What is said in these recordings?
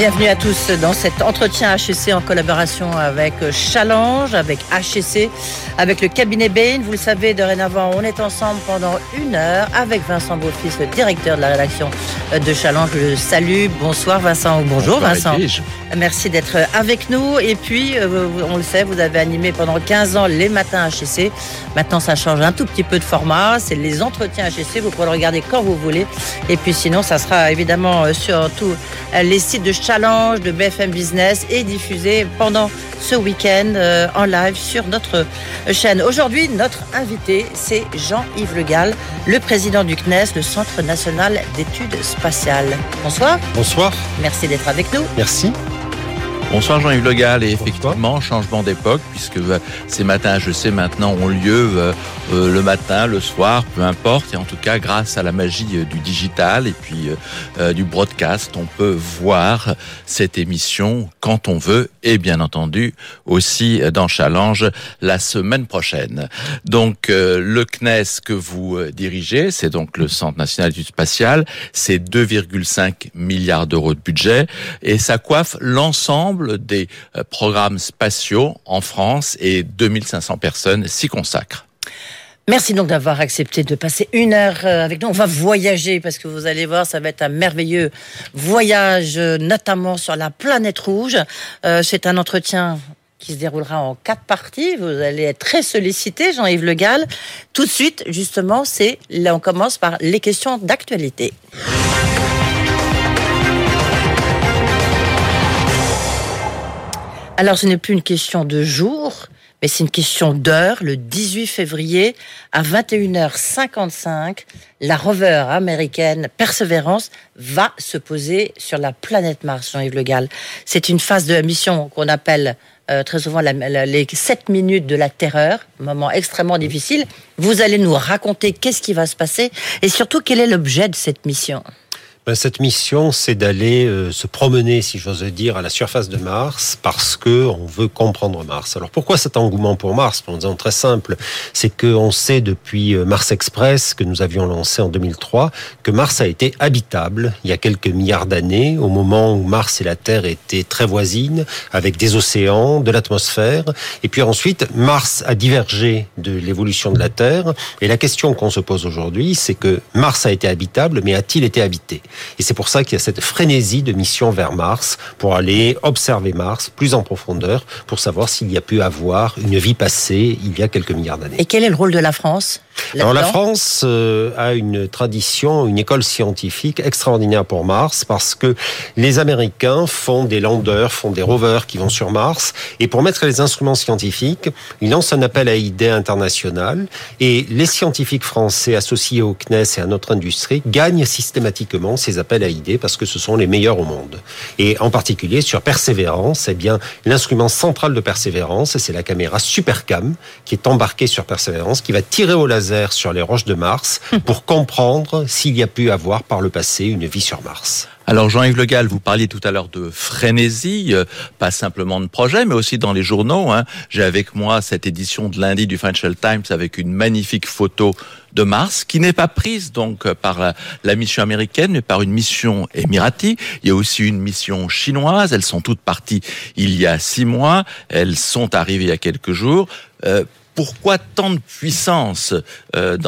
Bienvenue à tous dans cet entretien HEC en collaboration avec Challenge, avec HEC, avec le cabinet Bain. Vous le savez, dorénavant, on est ensemble pendant une heure avec Vincent Beaufils, le directeur de la rédaction de Challenge. Je le salue. Bonsoir Vincent. Bonjour Vincent. Merci d'être avec nous. Et puis, euh, on le sait, vous avez animé pendant 15 ans les matins HEC. Maintenant, ça change un tout petit peu de format. C'est les entretiens HEC. Vous pourrez le regarder quand vous voulez. Et puis sinon, ça sera évidemment euh, sur tous euh, les sites de Challenge, de BFM Business et diffusé pendant ce week-end en live sur notre chaîne. Aujourd'hui, notre invité, c'est Jean-Yves Le Gall, le président du CNES, le Centre national d'études spatiales. Bonsoir. Bonsoir. Merci d'être avec nous. Merci. Bonsoir Jean-Yves Le Gall. Et effectivement, changement d'époque, puisque euh, ces matins, je sais maintenant, ont lieu euh, euh, le matin, le soir, peu importe. Et en tout cas, grâce à la magie du digital et puis du broadcast, on peut voir cette émission quand on veut et bien entendu aussi dans Challenge la semaine prochaine. Donc, le CNES que vous dirigez, c'est donc le Centre national du spatial, c'est 2,5 milliards d'euros de budget et ça coiffe l'ensemble des euh, programmes spatiaux en France et 2500 personnes s'y consacrent. Merci donc d'avoir accepté de passer une heure euh, avec nous. On va voyager parce que vous allez voir, ça va être un merveilleux voyage, euh, notamment sur la planète rouge. c'est un entretien qui se déroulera en quatre parties. Vous allez être très sollicité, Jean-Yves Le Gall. Tout de suite, justement, c'est là, on commence par les questions d'actualité. Alors, ce n'est plus une question de jour, mais c'est une question d'heure. Le 18 février, à 21h55, la rover américaine Perseverance va se poser sur la planète Mars, Jean-Yves Le Gall. C'est une phase de la mission qu'on appelle euh, très souvent les 7 minutes de la terreur, moment extrêmement difficile. Vous allez nous raconter qu'est-ce qui va se passer et surtout quel est l'objet de cette mission? Ben, cette mission, c'est d'aller euh, se promener, si j'ose dire, à la surface de Mars, parce que on veut comprendre Mars. Alors pourquoi cet engouement pour Mars? En disant très simple, c'est qu'on sait depuis euh, Mars Express que nous avions lancé en 2003 que Mars a été habitable il y a quelques milliards d'années, au moment où Mars et la Terre étaient très voisines, avec des océans, de l'atmosphère. Et puis ensuite, Mars a divergé de l'évolution de la Terre. Et la question qu'on se pose aujourd'hui, c'est que Mars a été habitable, mais a-t-il été habité? Et c'est pour ça qu'il y a cette frénésie de mission vers Mars pour aller observer Mars plus en profondeur pour savoir s'il y a pu avoir une vie passée il y a quelques milliards d'années. Et quel est le rôle de la France? Alors la France euh, a une tradition, une école scientifique extraordinaire pour Mars parce que les Américains font des landers, font des rovers qui vont sur Mars et pour mettre les instruments scientifiques, ils lancent un appel à idées international et les scientifiques français associés au CNES et à notre industrie gagnent systématiquement ces appels à idées parce que ce sont les meilleurs au monde. Et en particulier sur Persévérance, eh bien l'instrument central de Persévérance, c'est la caméra Supercam qui est embarquée sur Persévérance qui va tirer au laser sur les roches de Mars pour comprendre s'il y a pu avoir par le passé une vie sur Mars. Alors Jean-Yves Le Gall, vous parliez tout à l'heure de frénésie, euh, pas simplement de projet, mais aussi dans les journaux. Hein. J'ai avec moi cette édition de lundi du Financial Times avec une magnifique photo de Mars, qui n'est pas prise donc par la, mission américaine, mais par une mission émirati. Il y a aussi une mission chinoise. Elles sont toutes parties il y a six mois. Elles sont arrivées il y a quelques jours. Euh, pourquoi tant de puissance euh,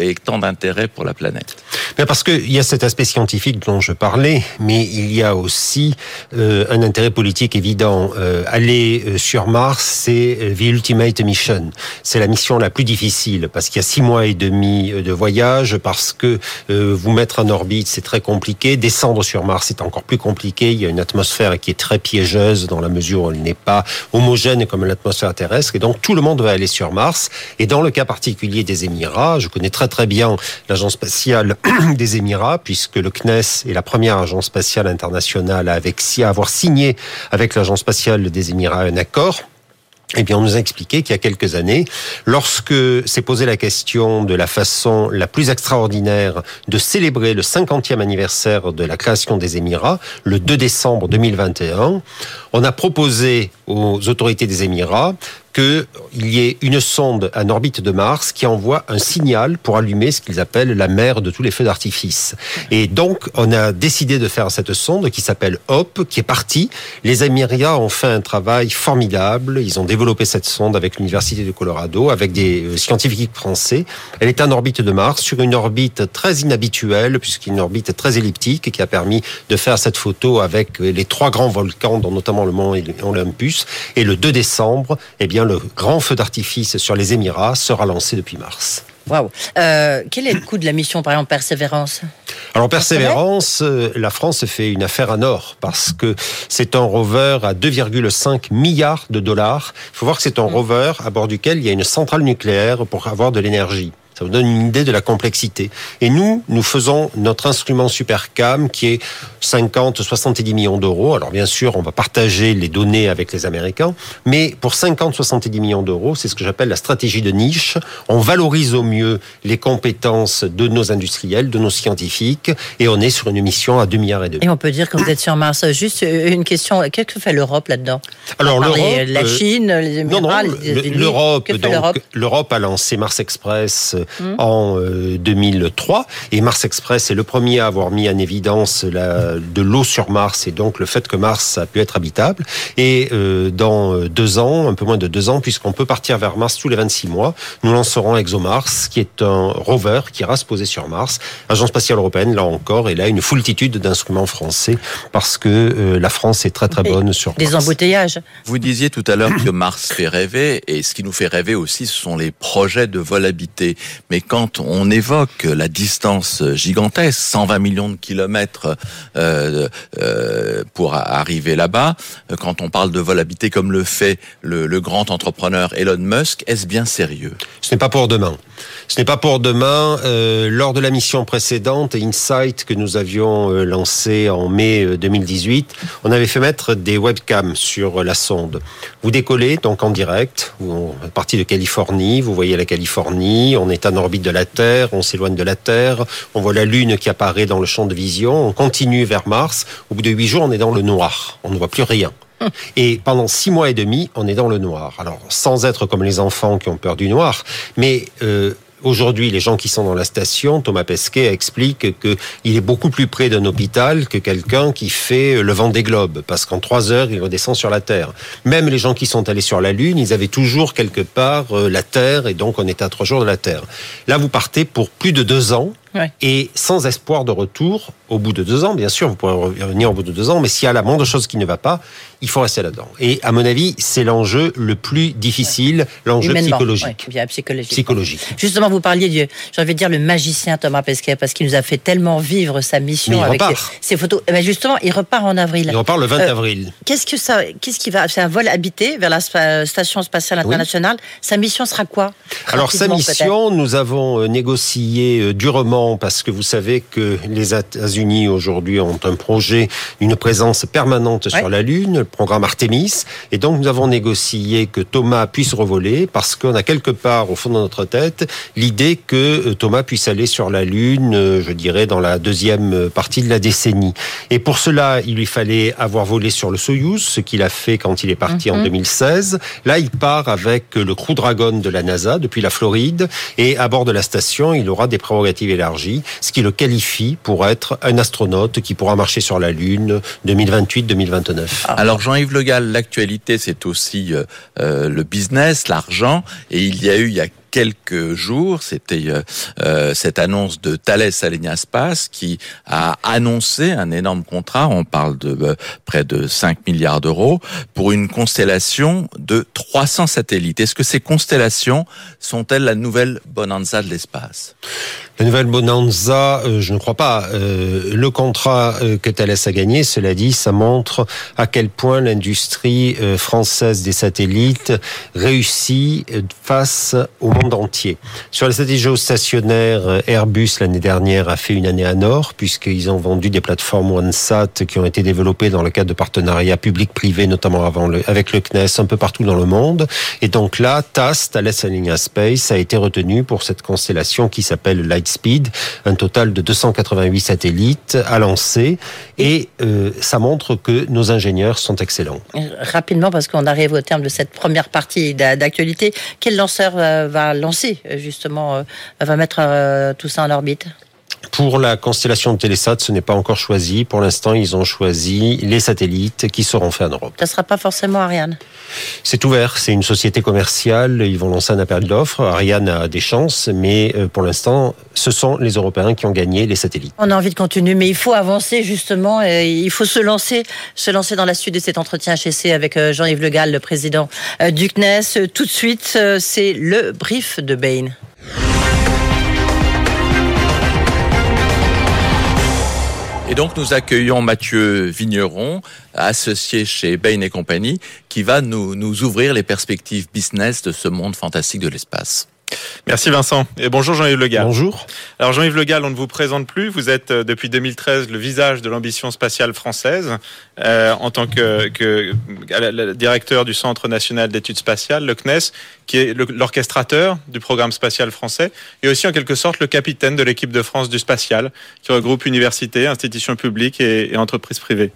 et tant d'intérêt pour la planète? Ben Parce qu'il y a cet aspect scientifique dont je parlais, mais il y a aussi euh, un intérêt politique évident. Euh, aller sur Mars, c'est the ultimate mission. C'est la mission la plus difficile parce qu'il y a six mois et demi de voyage, parce que vous mettre en orbite, c'est très compliqué. Descendre sur Mars, c'est encore plus compliqué. Il y a une atmosphère qui est très piégeuse dans la mesure où elle n'est pas homogène comme l'atmosphère terrestre. Et donc tout le monde va aller sur Mars. Et dans le cas particulier des Émirats, je connais très très bien l'agence spatiale des Émirats, puisque le CNES est la première agence spatiale internationale à avoir signé avec l'agence spatiale des Émirats un accord eh bien, on nous a expliqué qu'il y a quelques années, lorsque s'est posé la question de la façon la plus extraordinaire de célébrer le 50e anniversaire de la création des Émirats, le 2 décembre 2021, on a proposé aux autorités des Émirats qu'il y ait une sonde en orbite de Mars qui envoie un signal pour allumer ce qu'ils appellent la mer de tous les feux d'artifice. Et donc, on a décidé de faire cette sonde qui s'appelle HOP, qui est partie. Les Émirats ont fait un travail formidable. Ils ont développé cette sonde avec l'Université de Colorado, avec des euh, scientifiques français. Elle est en orbite de Mars, sur une orbite très inhabituelle, puisqu'une orbite très elliptique, qui a permis de faire cette photo avec les trois grands volcans, dont notamment le mont Olympus. Et le 2 décembre, eh bien, le grand feu d'artifice sur les Émirats sera lancé depuis mars. Waouh. Euh, quel est le coût de la mission, par exemple, Persévérance Alors, Persévérance, euh, la France fait une affaire en or parce que c'est un rover à 2,5 milliards de dollars. Il faut voir que c'est un mm. rover à bord duquel il y a une centrale nucléaire pour avoir de l'énergie. Ça vous donne une idée de la complexité. Et nous, nous faisons notre instrument Supercam qui est 50, 70 millions d'euros. Alors bien sûr, on va partager les données avec les Américains, mais pour 50, 70 millions d'euros, c'est ce que j'appelle la stratégie de niche. On valorise au mieux les compétences de nos industriels, de nos scientifiques, et on est sur une mission à 2 milliards et demi. Et on peut dire que vous êtes sur Mars. Juste une question, qu'est-ce que fait l'Europe là-dedans? Alors l'Europe, la euh, Chine, les Émirats, l'Europe, l'Europe? a lancé Mars Express Mmh. en 2003. Euh, et Mars Express est le premier à avoir mis en évidence la, de l'eau sur Mars et donc le fait que Mars a pu être habitable. Et euh, dans deux ans, un peu moins de deux ans, puisqu'on peut partir vers Mars tous les 26 mois, nous lancerons ExoMars, qui est un rover qui ira se poser sur Mars. Agence spatiale européenne, là encore, et là une foultitude d'instruments français parce que euh, la France est très très bonne sur Des embouteillages. Vous disiez tout à l'heure que Mars fait rêver et ce qui nous fait rêver aussi, ce sont les projets de vol habité. Mais quand on évoque la distance gigantesque, 120 millions de kilomètres euh, euh, pour arriver là-bas, quand on parle de vol habité comme le fait le, grand entrepreneur Elon Musk, est-ce bien sérieux? Ce n'est pas pour demain. Ce n'est pas pour demain. Euh, lors de la mission précédente, Insight, que nous avions euh, lancé en mai 2018, euh, on avait fait mettre des webcams sur la sonde. Vous décollez donc en direct, vous êtes parti de Californie, vous voyez la Californie, on est en orbite de la Terre, on s'éloigne de la Terre, on voit la Lune qui apparaît dans le champ de vision, on continue vers Mars. Au bout de huit jours, on est dans le noir, on ne voit plus rien. Et pendant six mois et demi, on est dans le noir. Alors, sans être comme les enfants qui ont peur du noir, mais euh, Aujourd'hui, les gens qui sont dans la station, Thomas Pesquet explique qu'il est beaucoup plus près d'un hôpital que quelqu'un qui fait le vent des globes, parce qu'en trois heures, il redescend sur la Terre. Même les gens qui sont allés sur la Lune, ils avaient toujours quelque part euh, la Terre, et donc on était à trois jours de la Terre. Là, vous partez pour plus de deux ans, et sans espoir de retour au bout de deux ans. Bien sûr, vous pourrez revenir au bout de deux ans, mais s'il y a la moindre chose qui ne va pas, il faut rester là-dedans. Et à mon avis, c'est l'enjeu le plus difficile, l'enjeu psychologique. psychologique. psychologique. Justement, vous parliez du, j'ai envie de dire, le magicien Thomas Pesquet, parce qu'il nous a fait tellement vivre sa mission avec ses, photos. Eh ben, justement, il repart en avril. Il repart le 20 euh, avril. Qu'est-ce que ça, qu'est-ce qui va, c'est un vol habité vers la station spatiale internationale. Sa mission sera quoi Alors sa mission, nous avons euh, négocié euh, durement parce que vous savez que les États-Unis aujourd'hui ont un projet, une présence permanente sur la Lune, programme Artemis, et donc nous avons négocié que Thomas puisse revoler parce qu'on a quelque part au fond de notre tête l'idée que euh, Thomas puisse aller sur la Lune, euh, je dirais dans la deuxième partie de la décennie. Et pour cela, il lui fallait avoir volé sur le Soyuz, ce qu'il a fait quand il est parti en 2016. Mhm. Là, il part avec le Crew Dragon de la NASA depuis la Floride et à bord de la station, il aura des prérogatives élargies ce qui le qualifie pour être un astronaute qui pourra marcher sur la Lune 2028-2029. Alors Jean-Yves Le Gall, l'actualité c'est aussi euh, euh, le business, l'argent, et il y a eu il y a quelques jours, c'était euh, euh, cette annonce de Thales Alenia Space qui a annoncé un énorme contrat, on parle de euh, près de 5 milliards d'euros, pour une constellation de 300 satellites. Est-ce que ces constellations sont-elles la nouvelle bonanza de l'espace? La nouvelle bonanza, je ne crois pas. le contrat que Thales a gagné, cela dit, ça montre à quel point l'industrie française des satellites réussit face au monde entier. Sur la stratégie géostationnaire, Airbus l'année dernière a fait une année à nord puisqu'ils ont vendu des plateformes OneSat qui ont été développées dans le cadre de partenariats publics-privés, notamment avant le, avec le CNES, un peu partout dans le monde. Et donc là, TAS, Thales Alenia Space, a été retenu pour cette constellation qui s'appelle Lightspeed Lightspeed, un total de 288 satellites à lancer, et euh, ça montre que nos ingénieurs sont excellents. Rapidement, parce qu'on arrive au terme de cette première partie d'actualité, quel lanceur va lancer justement, va mettre tout ça en orbite? Pour la constellation de Télésat, ce n'est pas encore choisi. Pour l'instant, ils ont choisi les satellites qui seront faits en Europe. Ça ne sera pas forcément Ariane C'est ouvert, c'est une société commerciale. Ils vont lancer un appel d'offres. Ariane a des chances, mais euh, pour l'instant, ce sont les Européens qui ont gagné les satellites. On a envie de continuer, mais il faut avancer justement. il faut se lancer, se lancer dans la suite de cet entretien HSC avec euh, Jean-Yves Le Gall, le président euh, du CNES. Tout de suite, c'est le brief de Bain. Et donc nous accueillons Mathieu Vigneron, associé chez Bain et compagnie, qui va nous, nous ouvrir les perspectives business de ce monde fantastique de l'espace. Merci Vincent. Et bonjour Jean-Yves Le Gall. Bonjour. Alors Jean-Yves Le Gall, on ne vous présente plus. Vous êtes euh, depuis 2013 le visage de l'ambition spatiale française euh, en tant que, que directeur du Centre national d'études spatiales, le CNES, qui est l'orchestrateur du programme spatial français et aussi en quelque sorte le capitaine de l'équipe de France du spatial qui regroupe universités, institutions publiques et, et entreprises privées.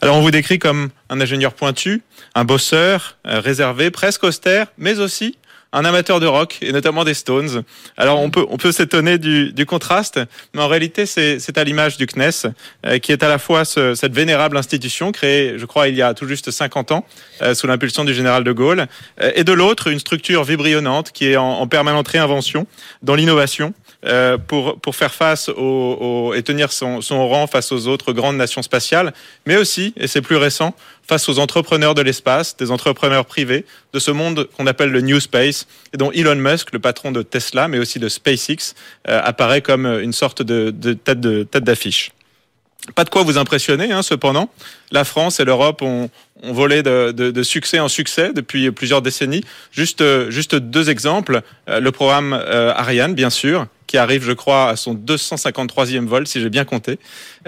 Alors on vous décrit comme un ingénieur pointu, un bosseur, euh, réservé, presque austère, mais aussi un amateur de rock et notamment des Stones. Alors on peut on peut s'étonner du, du, contraste, mais en réalité c'est à l'image du CNES euh, qui est à la fois ce, cette vénérable institution créée, je crois, il y a tout juste 50 ans euh, sous l'impulsion du général de Gaulle, euh, et de l'autre une structure vibrionnante qui est en, en permanente réinvention dans l'innovation euh, pour, pour faire face au, et tenir son, son rang face aux autres grandes nations spatiales, mais aussi, et c'est plus récent, face aux entrepreneurs de l'espace, des entrepreneurs privés, de ce monde qu'on appelle le New Space, et dont Elon Musk, le patron de Tesla, mais aussi de SpaceX, euh, apparaît comme une sorte de, de tête d'affiche. Pas de quoi vous impressionner, hein, cependant. La France et l'Europe ont, volé de, de, succès en succès depuis plusieurs décennies. Juste, juste deux exemples. Euh, le programme Ariane, bien sûr, qui arrive, je crois, à son 253e vol, si j'ai bien compté.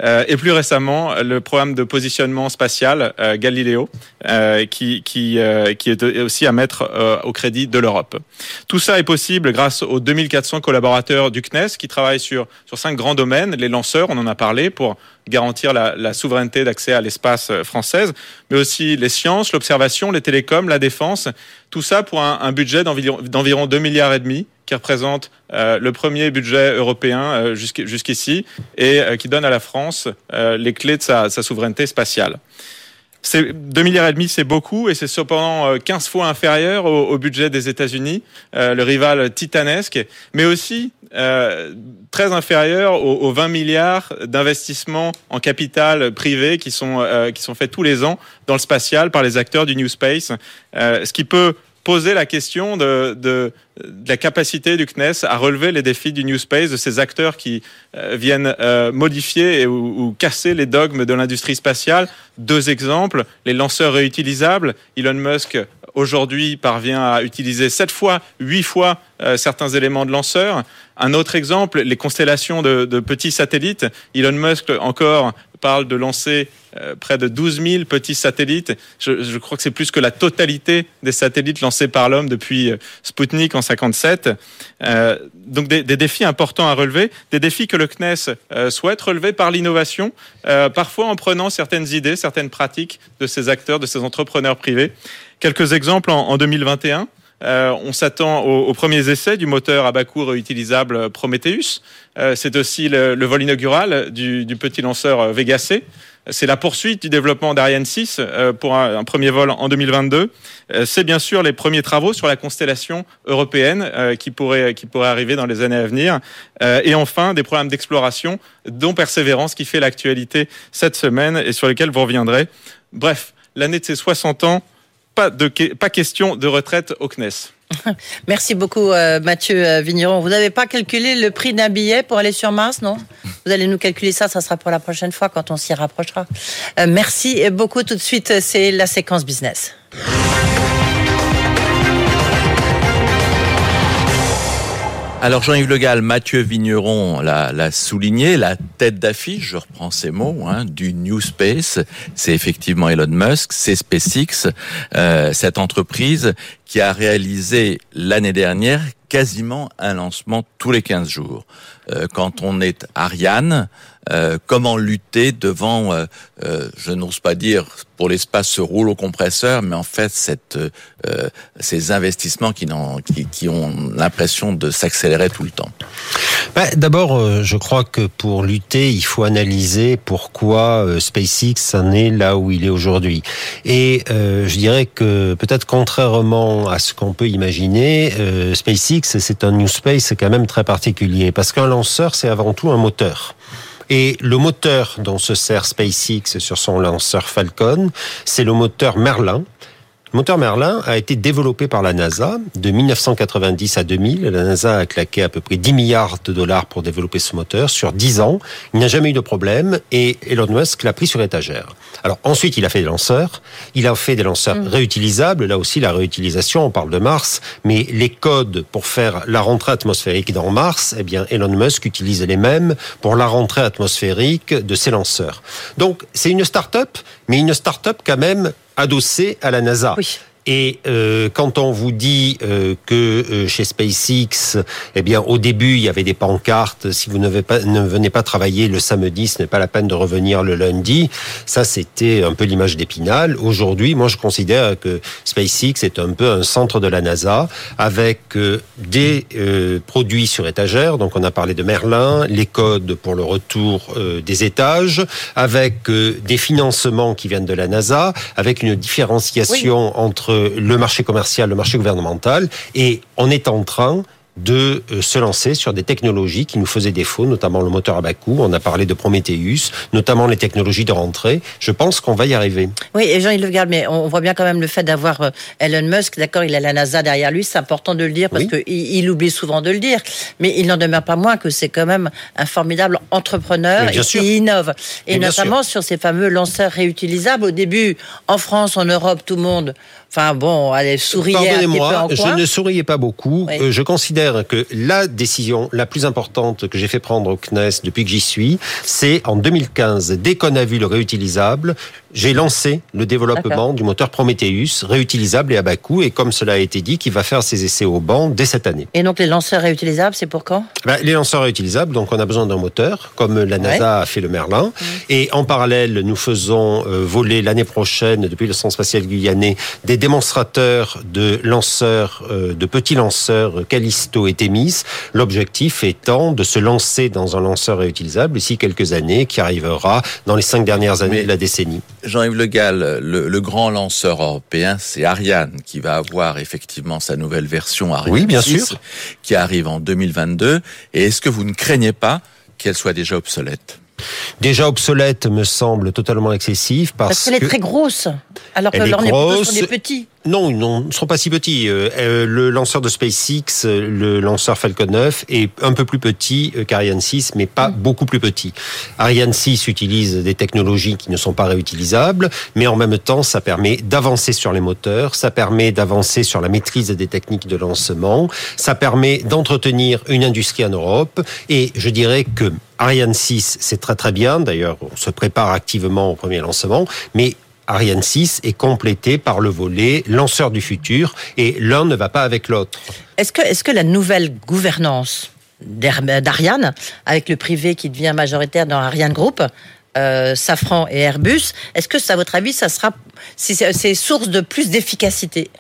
Euh, et plus récemment, le programme de positionnement spatial euh, Galileo, euh, qui, qui, est aussi à mettre au crédit de l'Europe. Tout ça est possible grâce aux 2400 collaborateurs du CNES qui travaillent sur, cinq grands domaines. Les lanceurs, on en a parlé, pour garantir la, la souveraineté d'accès à l'espace française, mais aussi les sciences, l'observation, les télécoms, la défense. Tout ça pour un, un budget d'environ 2 milliards et demi qui représente euh, le premier budget européen euh, jusqu'ici et euh, qui donne à la France les clés de sa, souveraineté spatiale. C'est 2 milliards et demi, c'est beaucoup, et c'est cependant 15 fois inférieur au, budget des États-Unis, le rival titanesque, mais aussi très inférieur aux, aux 20 milliards d'investissements en capital privé qui sont qui sont faits tous les ans dans le spatial par les acteurs du New Space, ce qui peut poser la question de, la capacité du CNES à relever les défis du New Space, de ces acteurs qui euh, viennent euh, modifier ou, casser les dogmes de l'industrie spatiale. Deux exemples, les lanceurs réutilisables. Elon Musk aujourd'hui parvient à utiliser sept fois, huit fois euh, certains éléments de lanceurs. Un autre exemple, les constellations de petits satellites. Elon Musk encore parle de lancer euh, près de 12 000 petits satellites. Je, crois que c'est plus que la totalité des satellites lancés par l'homme depuis euh, Sputnik en 57. Euh, donc des, défis importants à relever, des défis que le CNES souhaite relever par l'innovation, parfois en prenant certaines idées, certaines pratiques de ces acteurs, de ces entrepreneurs privés. Quelques exemples en, en 2021. Euh, on s'attend aux, premiers essais du moteur à bas coût réutilisable Prometheus. Euh, c'est aussi le, vol inaugural du, petit lanceur Vega C. C'est la poursuite du développement d'Ariane 6 euh, pour un, premier vol en 2022. Euh, c'est bien sûr les premiers travaux sur la constellation européenne euh, qui pourraient qui pourrait arriver dans les années à venir. et enfin, des programmes d'exploration, dont Persévérance, qui fait l'actualité cette semaine et sur lesquels vous reviendrez. Bref, l'année de ses 60 ans pas, de, pas question de retraite au CNES. Merci beaucoup euh, Mathieu euh, Vigneron. Vous n'avez pas calculé le prix d'un billet pour aller sur Mars, non? Vous allez nous calculer ça, ça sera pour la prochaine fois quand on s'y rapprochera. Euh, merci beaucoup. Tout de suite, c'est la séquence business. Alors Jean-Yves Le Gall, Mathieu Vigneron l'a souligné, la tête d'affiche, je reprends ces mots, hein, du New Space, c'est effectivement Elon Musk, c'est SpaceX, euh, cette entreprise qui a réalisé l'année dernière quasiment un lancement tous les 15 jours. quand on est Ariane, euh, comment lutter devant, euh, euh, je n'ose pas dire pour l'espace se roule au compresseur, mais en fait cette, ces investissements qui, qui, qui ont l'impression de s'accélérer tout le temps. Bah, D'abord, je crois que pour lutter, il faut analyser pourquoi SpaceX en est là où il est aujourd'hui. Et je dirais que peut-être contrairement à ce qu'on peut imaginer, SpaceX c'est un new space quand même très particulier parce qu'un lanceur c'est avant tout un moteur. Et le moteur dont se sert SpaceX sur son lanceur Falcon, c'est le moteur Merlin, le moteur Merlin a été développé par la NASA de 1990 à 2000. La NASA a claqué à peu près 10 milliards de dollars pour développer ce moteur sur 10 ans. Il n'a jamais eu de problème et Elon Musk l'a pris sur étagère. Alors ensuite, il a fait des lanceurs. Il a fait des lanceurs mm. réutilisables. Là aussi, la réutilisation, on parle de Mars, mais les codes pour faire la rentrée atmosphérique dans Mars, eh bien, Elon Musk utilise les mêmes pour la rentrée atmosphérique de ses lanceurs. Donc, c'est une start-up, mais une start-up quand même adossé à la NASA. Et euh, quand on vous dit euh, que euh, chez SpaceX, eh bien, au début, il y avait des pancartes. Si vous ne, pas, ne venez pas travailler le samedi, ce n'est pas la peine de revenir le lundi. Ça, c'était un peu l'image d'Épinal. Aujourd'hui, moi, je considère que SpaceX est un peu un centre de la NASA avec euh, des euh, produits sur étagère. Donc, on a parlé de Merlin, les codes pour le retour des étages, avec des financements qui viennent de la NASA, avec une différenciation entre le marché commercial, le marché gouvernemental, et on est en train de euh, se lancer sur des technologies qui nous faisaient défaut, notamment le moteur à bas coût. On a parlé de Prometheus, notamment les technologies de rentrée. Je pense qu'on va y arriver. Oui, et Jean-Yves Legarde, mais on voit bien quand même le fait d'avoir euh, Elon Musk, d'accord, il a la NASA derrière lui, c'est important de le dire parce qu'il il oublie souvent de le dire, mais il n'en demeure pas moins que c'est quand même un formidable entrepreneur et qui innove. Et notamment sur ces fameux lanceurs réutilisables. Au début, en France, en Europe, tout le monde Enfin bon, allez, souriez Pardonnez-moi, je ne souriais pas beaucoup. Euh, je considère que la décision la plus importante que j'ai fait prendre au CNES depuis que j'y suis, c'est en 2015, dès qu'on a vu le réutilisable, j'ai lancé le développement du moteur Prometheus, réutilisable et à bas coût, et comme cela a été dit, qui va faire ses essais au banc dès cette année. Et donc les lanceurs réutilisables, c'est pour quand? Ben, Les lanceurs réutilisables, donc on a besoin d'un moteur, comme la NASA a fait le Merlin, mmh. et en parallèle, nous faisons euh, voler l'année prochaine, depuis le Centre spatial guyanais, des démonstrateurs de lanceurs, euh, de petits lanceurs Callisto et Themis, l'objectif étant de se lancer dans un lanceur réutilisable d'ici quelques années, qui arrivera dans les cinq dernières années de la décennie. Jean-Yves Le Gall, le, grand lanceur européen, c'est Ariane qui va avoir effectivement sa nouvelle version Ariane oui, bien sûr. qui arrive en 2022. Et est-ce que vous ne craignez pas qu'elle soit déjà obsolète? Déjà obsolète me semble totalement excessif parce, parce qu'elle est très grosse, alors que leurs sont des petits. Non, ils ne sont pas si petits. Euh, euh, le lanceur de SpaceX, le lanceur Falcon 9, est un peu plus petit euh, qu'Ariane 6, mais pas mm. beaucoup plus petit. Ariane 6 utilise des technologies qui ne sont pas réutilisables, mais en même temps, ça permet d'avancer sur les moteurs, ça permet d'avancer sur la maîtrise des techniques de lancement, ça permet d'entretenir une industrie en Europe, et je dirais que Ariane 6, c'est très très bien. D'ailleurs, on se prépare activement au premier lancement, mais Ariane 6 est complété par le volet lanceur du futur et l'un ne va pas avec l'autre. Est-ce que, est que la nouvelle gouvernance d'Ariane, avec le privé qui devient majoritaire dans Ariane Group, euh, Safran et Airbus, est-ce que, à votre avis, ça sera c'est source de plus d'efficacité?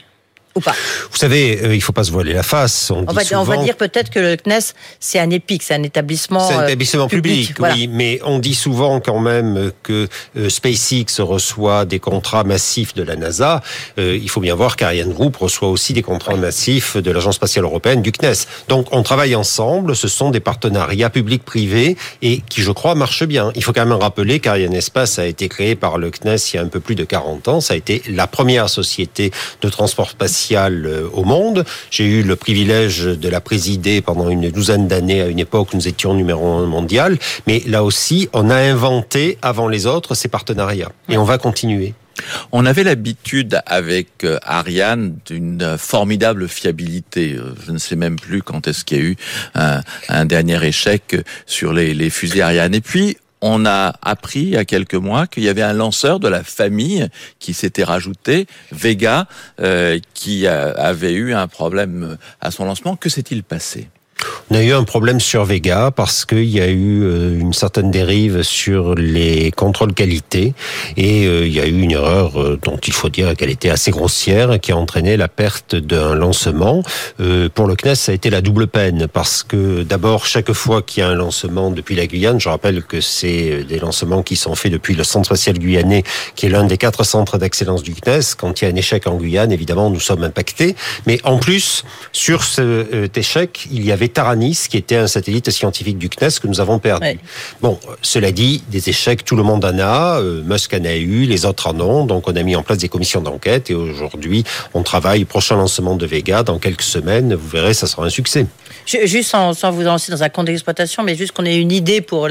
Ou pas? Vous savez, euh, il faut pas se voiler la face. On, va, on va, dire peut-être que le CNES, c'est un EPIC, c'est un établissement, c'est un établissement public. oui, mais on dit souvent quand même que euh, SpaceX reçoit des contrats massifs de la NASA. Euh, il faut bien voir qu'Ariane Group reçoit aussi des contrats massifs de l'Agence spatiale européenne, du CNES. Donc on travaille ensemble. Ce sont des partenariats publics-privés et qui, je crois, marchent bien. Il faut quand même rappeler qu'Ariane Espace a été créé par le CNES il y a un peu plus de 40 ans. Ça a été la première société de transport spatial euh, au monde. J'ai eu le privilège de la présider pendant une douzaine d'années à une époque où nous étions numéro un mondial. Mais là aussi, on a inventé avant les autres ces partenariats. Et on va continuer. On avait l'habitude avec euh, Ariane d'une formidable fiabilité. Euh, je ne sais même plus quand est-ce qu'il y a eu un, dernier échec sur les, les fusées Ariane. Et puis, on a appris il y a quelques mois qu'il y avait un lanceur de la famille qui s'était rajouté, Vega, euh, qui avait eu un problème à son lancement. Que s'est-il passé? On a eu un problème sur Vega parce qu'il y a eu euh, une certaine dérive sur les contrôles qualité et euh, il y a eu une erreur euh, dont il faut dire qu'elle était assez grossière qui a entraîné la perte d'un lancement. Pour le CNES, ça a été la double peine parce que d'abord, chaque fois qu'il y a un lancement depuis la Guyane, je rappelle que c'est des lancements qui sont faits depuis le Centre spatial guyanais qui est l'un des quatre centres d'excellence du CNES. Quand il y a un échec en Guyane, évidemment, nous sommes impactés. Mais en plus, sur cet échec, il y avait Taranis, qui était un satellite scientifique du CNES que nous avons perdu. Bon, cela dit, des échecs, tout le monde en a. Euh, Musk en a eu, les autres en ont. Donc, on a mis en place des commissions d'enquête et aujourd'hui, on travaille prochain lancement de Vega dans quelques semaines. Vous verrez, ça sera un succès. Juste sans, vous lancer dans un compte d'exploitation, mais juste qu'on ait une idée pour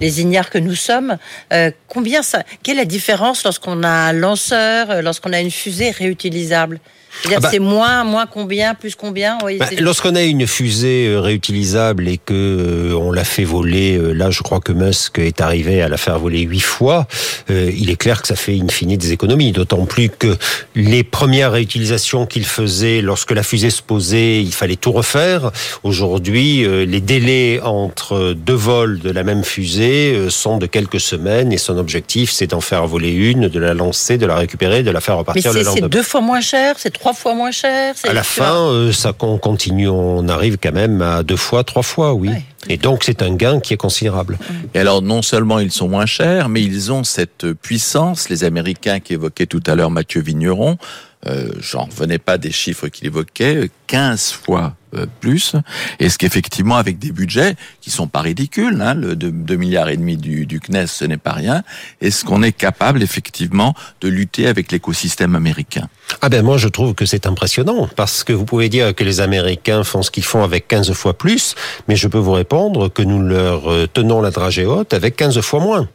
les ignares que nous sommes. Euh, combien ça Quelle est la différence lorsqu'on a un lanceur, euh, lorsqu'on a une fusée réutilisable? Ah bah. c'est moins, moins combien, plus combien bah, Lorsqu'on a une fusée euh, réutilisable et que euh, on l'a fait voler, euh, là je crois que Musk est arrivé à la faire voler huit fois, il est clair que ça fait infinite des économies. D'autant plus que les premières réutilisations qu'il faisait lorsque la fusée se posait, il fallait tout refaire. Aujourd'hui, les délais entre deux vols de la même fusée sont de quelques semaines et son objectif c'est d'en faire voler une, de la lancer, de la récupérer, de la faire repartir le lendemain. C'est deux fois moins cher, c'est trois fois moins cher. À la fin, euh, ça continue, on arrive quand même à deux fois, trois fois, oui. Et donc c'est un gain qui est considérable. Et alors non seulement ils sont moins chers, mais ils ont cette puissance, les Américains qui évoquaient tout à l'heure Mathieu Vigneron, euh, j'en revenais pas des chiffres qu'il évoquait, 15 fois euh, plus. Est-ce qu'effectivement, avec des budgets qui sont pas ridicules, hein, le 2, milliards et demi du, du CNES, ce n'est pas rien, est-ce qu'on est capable effectivement de lutter avec l'écosystème américain? Ah ben moi je trouve que c'est impressionnant, parce que vous pouvez dire que les Américains font ce qu'ils font avec 15 fois plus, mais je peux vous répondre que nous leur euh, tenons la dragée haute avec 15 fois moins.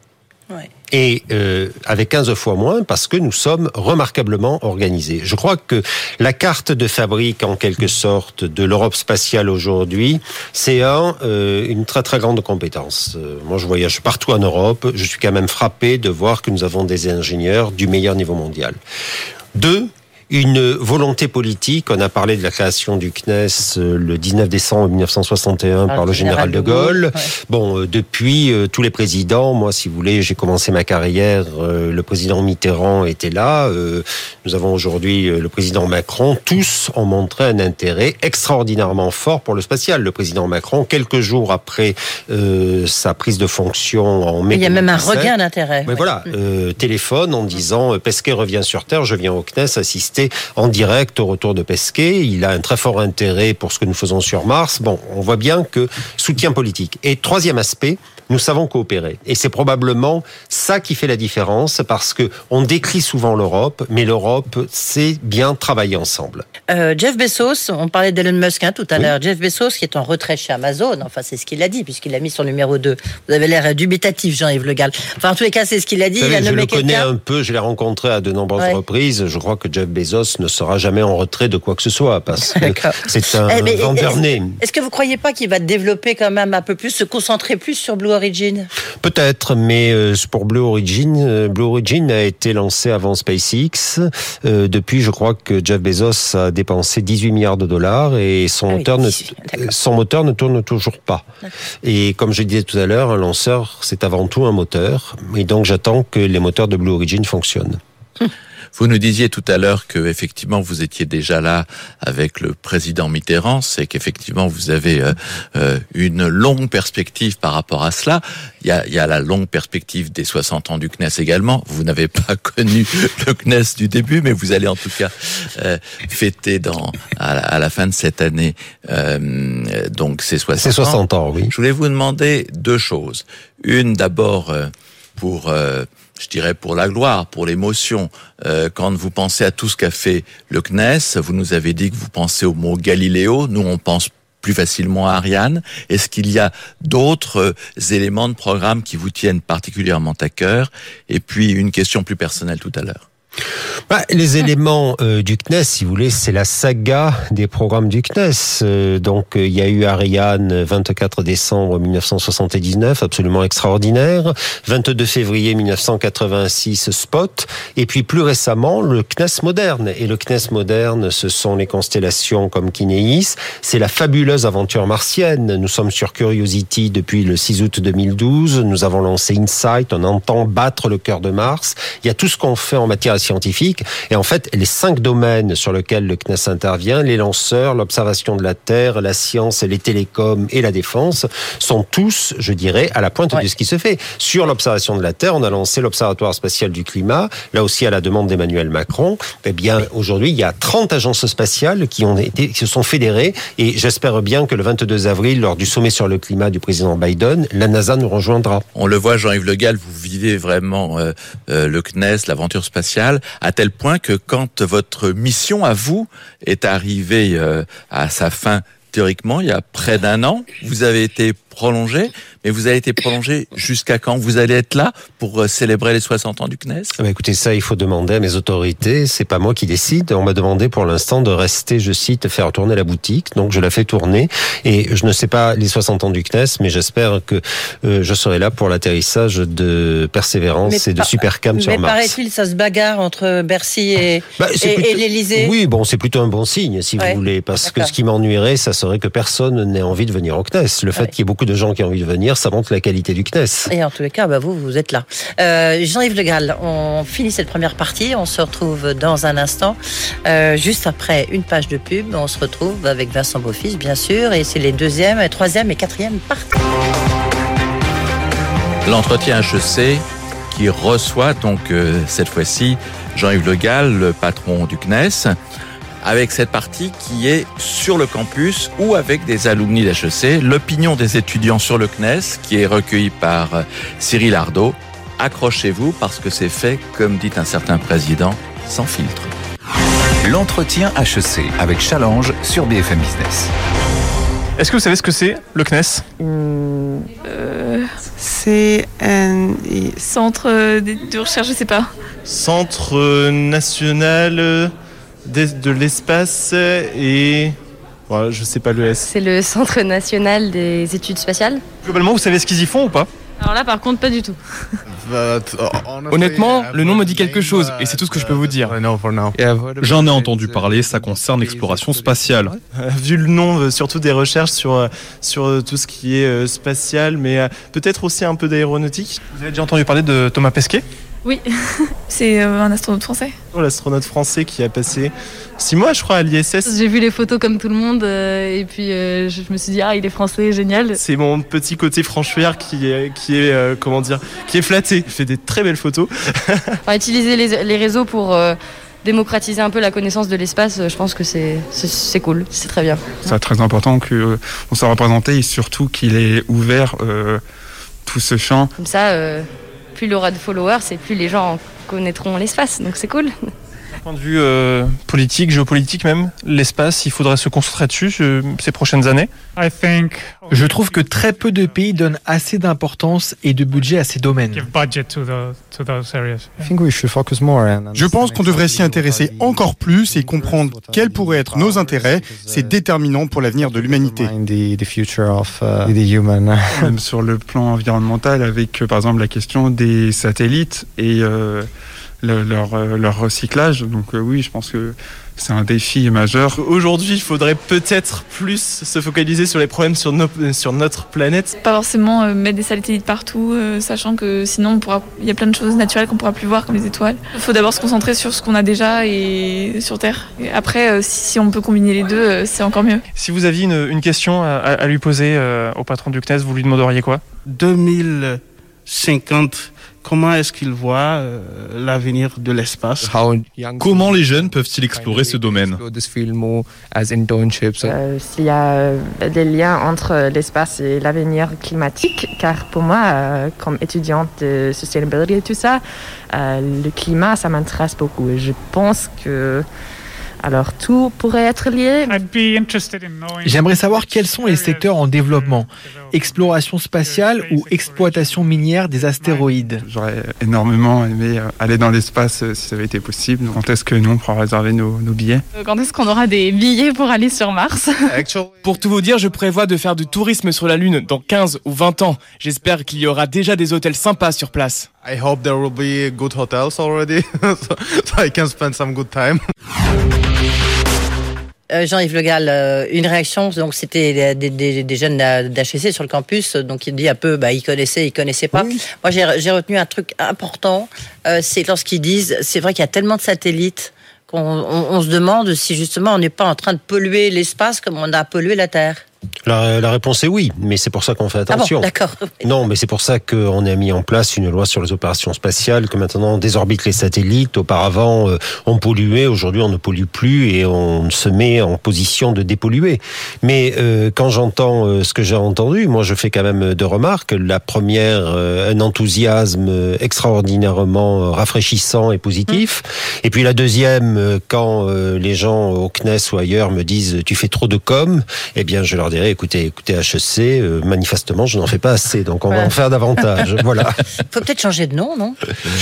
Et euh, avec 15 fois moins parce que nous sommes remarquablement organisés. Je crois que la carte de fabrique en quelque sorte de l'Europe spatiale aujourd'hui, c'est un, euh, une très très grande compétence. Euh, moi je voyage partout en Europe, je suis quand même frappé de voir que nous avons des ingénieurs du meilleur niveau mondial. Deux, une volonté politique. On a parlé de la création du CNES euh, le 19 décembre 1961 par, le général de Gaulle. Bon, euh, depuis euh, tous les présidents, moi, si vous voulez, j'ai commencé ma carrière. le président Mitterrand était là. nous avons aujourd'hui le président Macron. Tous ont montré un intérêt extraordinairement fort pour le spatial. Le président Macron, quelques jours après sa prise de fonction en mai. Il y a même un regain d'intérêt. Mais voilà, téléphone en disant Pesquet revient sur Terre, je viens au CNES assister en direct au retour de Pesquet. Il a un très fort intérêt pour ce que nous faisons sur Mars. Bon, on voit bien que soutien politique. Et troisième aspect, nous savons coopérer. Et c'est probablement ça qui fait la différence parce que on décrit souvent l'Europe, mais l'Europe sait bien travailler ensemble. Euh, Jeff Bezos, on parlait d'Elon Musk hein, tout à l'heure. Jeff Bezos qui est en retrait chez Amazon, enfin c'est ce qu'il a dit puisqu'il a mis son numéro 2. Vous avez l'air dubitatif, Jean-Yves Le Gall. Enfin en tous les cas, c'est ce qu'il a dit. je le connais un peu, je l'ai rencontré à de nombreuses reprises. Je crois que Jeff Bezos ne sera jamais en retrait de quoi que ce soit parce que c'est un eh, vendeur. Est-ce que vous croyez pas qu'il va développer quand même un peu plus, se concentrer plus sur Blue Origin? Peut-être, mais euh, pour Blue Origin, euh, Blue Origin a été lancé avant SpaceX. Euh, depuis, je crois que Jeff Bezos a dépensé 18 milliards de dollars et son, ah moteur, ne, son moteur ne tourne toujours pas. Et comme je disais tout à l'heure, un lanceur, c'est avant tout un moteur. Et donc, j'attends que les moteurs de Blue Origin fonctionnent. Vous nous disiez tout à l'heure que effectivement vous étiez déjà là avec le président Mitterrand, c'est qu'effectivement vous avez euh, euh, une longue perspective par rapport à cela. Il y a, il y a la longue perspective des 60 ans du CNES également. Vous n'avez pas connu le CNES du début, mais vous allez en tout cas euh, fêter dans à, la fin de cette année donc ces 60 ans. C'est 60 ans, oui. Je voulais vous demander deux choses. Une d'abord pour je dirais pour la gloire, pour l'émotion. Euh, quand vous pensez à tout ce qu'a fait le CNES, vous nous avez dit que vous pensez au mot Galiléo. Nous, on pense plus facilement à Ariane. Est-ce qu'il y a d'autres euh, éléments de programme qui vous tiennent particulièrement à cœur? Et puis une question plus personnelle tout à l'heure. Bah, Les éléments euh, du CNES, si vous voulez, c'est la saga des programmes du CNES. Euh, donc, euh, il y a eu Ariane 24 décembre 1979, absolument extraordinaire. 22 février 1986, Spot. Et puis, plus récemment, le CNES moderne. Et le CNES moderne, ce sont les constellations comme Kinéis. C'est la fabuleuse aventure martienne. Nous sommes sur Curiosity depuis le 6 août 2012. Nous avons lancé Insight. On entend battre le cœur de Mars. Il y a tout ce qu'on fait en matière scientifique. Et en fait, les cinq domaines sur lesquels le CNES intervient, les lanceurs, l'observation de la Terre, la science, les télécoms et la défense, sont tous, je dirais, à la pointe de ce qui se fait. Sur l'observation de la Terre, on a lancé l'Observatoire spatial du climat, là aussi à la demande d'Emmanuel Macron. Eh bien, aujourd'hui, il y a 30 agences spatiales qui ont été, qui se sont fédérées et j'espère bien que le 22 avril, lors du sommet sur le climat du président Biden, la NASA nous rejoindra. On le voit, Jean-Yves Le Gall, vous vivez vraiment euh, euh, le CNES, l'aventure spatiale, à tel point que quand votre mission à vous est arrivée euh, à sa fin théoriquement il y a près d'un an, vous avez été prolongé, mais vous avez été prolongé jusqu'à quand Vous allez être là pour euh, célébrer les 60 ans du CNES? Ah bah Écoutez, ça, il faut demander à mes autorités. C'est pas moi qui décide. On m'a demandé pour l'instant de rester, je cite, faire tourner la boutique. Donc, je la fais tourner. Et je ne sais pas les 60 ans du CNES, mais j'espère que euh, je serai là pour l'atterrissage de Persévérance et de Supercam sur mais Mars. Mais paraît-il, ça se bagarre entre Bercy et, bah, et, l'Elysée Oui, bon, c'est plutôt un bon signe, si vous voulez. Parce que ce qui m'ennuierait, ça serait que personne n'ait envie de venir au CNES. Le fait qu'il y ait beaucoup de gens qui ont envie de venir, ça montre la qualité du CNES. Et en tous les cas, bah, vous, vous êtes là. Euh, Jean-Yves Le Gall, on finit cette première partie. On se retrouve dans un instant. Euh, juste après une page de pub, on se retrouve avec Vincent Beaufils, bien sûr. Et c'est les deuxième, troisième et quatrième parties. L'entretien HEC qui reçoit donc euh, cette fois-ci Jean-Yves Le Gall, le patron du CNES avec cette partie qui est sur le campus ou avec des alumni d'HEC, l'opinion des étudiants sur le CNES qui est recueillie par euh, Cyril Ardo. Accrochez-vous parce que c'est fait, comme dit un certain président, sans filtre. L'entretien HEC avec Challenge sur BFM Business. Est-ce que vous savez ce que c'est le CNES euh, C'est un centre de recherche, je sais pas. Centre national de l'espace et voilà, je sais pas le S. C'est le Centre national des études spatiales. Globalement, vous savez ce qu'ils y font ou pas? Alors là, par contre, pas du tout. Honnêtement, le nom me dit quelque chose et c'est tout ce que je peux vous dire. J'en ai entendu parler, ça concerne l'exploration spatiale. Vu le nom, euh, surtout des recherches sur, euh, sur euh, tout ce qui est spatial, mais peut-être aussi un peu d'aéronautique. Vous avez déjà entendu parler de Thomas Pesquet? Oui, c'est euh, un astronaute français. L'astronaute français qui a passé six mois, je crois, à l'ISS. J'ai vu les photos comme tout le monde euh, et puis euh, je me suis dit ah il est français, génial. C'est mon petit côté franchouillard qui est, qui est comment dire, qui est flatté. Il fait des très belles photos. enfin, utiliser les, les, réseaux pour démocratiser un peu la connaissance de l'espace, je pense que c'est cool, c'est très bien. C'est très important qu'on soit représenté et surtout qu'il ait ouvert tout ce champ. Comme ça plus il aura de followers et plus les gens connaîtront l'espace. Donc c'est cool. Point de vue euh, politique, géopolitique même, l'espace, il faudrait se concentrer dessus euh, ces prochaines années Je trouve que très peu de pays donnent assez d'importance et de budget à ces domaines. Je pense qu'on devrait s'y intéresser encore plus et comprendre quels pourraient être nos intérêts. C'est déterminant pour l'avenir de l'humanité. Même sur le plan environnemental, avec euh, par exemple la question des satellites et euh, leur, recyclage. Donc euh, oui, je pense que c'est un défi majeur. Aujourd'hui, il faudrait peut-être plus se focaliser sur les problèmes sur, sur notre planète. Pas forcément euh, mettre des satellites partout, sachant que sinon il y a plein de choses naturelles qu'on pourra plus voir, comme les étoiles. Il faut d'abord se concentrer sur ce qu'on a déjà et sur Terre. Et après, si, on peut combiner les deux, c'est encore mieux. Si vous aviez une, une question à, à, lui poser au patron du CNES, vous lui demanderiez quoi? 2050 comment est-ce qu'ils voient euh, l'avenir de l'espace? Comment les jeunes peuvent-ils explorer ce domaine? euh, S'il y a euh, des liens entre l'espace et l'avenir climatique, car pour moi, comme étudiante de sustainability et tout ça, le climat, ça m'intéresse beaucoup. Et je pense que Alors tout pourrait être lié. J'aimerais savoir quels sont les secteurs en développement, exploration spatiale ou exploitation minière des astéroïdes. J'aurais énormément aimé euh, aller dans l'espace euh, si ça avait été possible. Quand est-ce que nous on pourra réserver nos, nos billets? Euh, Quand est-ce qu'on aura des billets pour aller sur Mars? Pour tout vous dire, je prévois de faire du tourisme sur la Lune dans 15 ou 20 ans. J'espère qu'il y aura déjà des hôtels sympas sur place. I hope there will be good hotels already, so, so I can spend some good time. Euh, Jean-Yves Le Gall, euh, une réaction. Donc c'était des, des- des jeunes d'HEC sur le campus. Donc il dit un peu, bah ils connaissaient, ils connaissaient pas. Moi j'ai j'ai retenu un truc important. euh, c'est lorsqu'ils disent, c'est vrai qu'il y a tellement de satellites qu'on on- on se demande si justement on n'est pas en train de polluer l'espace comme on a pollué la Terre. La, la réponse est oui, mais c'est pour ça qu'on fait Ah bon, attention. d'accord. Non, mais c'est pour ça qu'on a mis en place une loi sur les opérations spatiales, que maintenant on désorbite les satellites. Auparavant, euh, on polluait, aujourd'hui on ne pollue plus et on se met en position de dépolluer. Mais euh, quand j'entends euh, ce que j'ai entendu, moi je fais quand même deux remarques. La première, un enthousiasme extraordinairement rafraîchissant et positif. Et puis la deuxième, quand les gens au CNES ou ailleurs me disent tu fais trop de com, eh bien je leur dirais écoutez, écoutez HEC, euh, manifestement je n'en fais pas assez, donc on va en faire davantage. voilà. Faut peut-être changer de nom, non?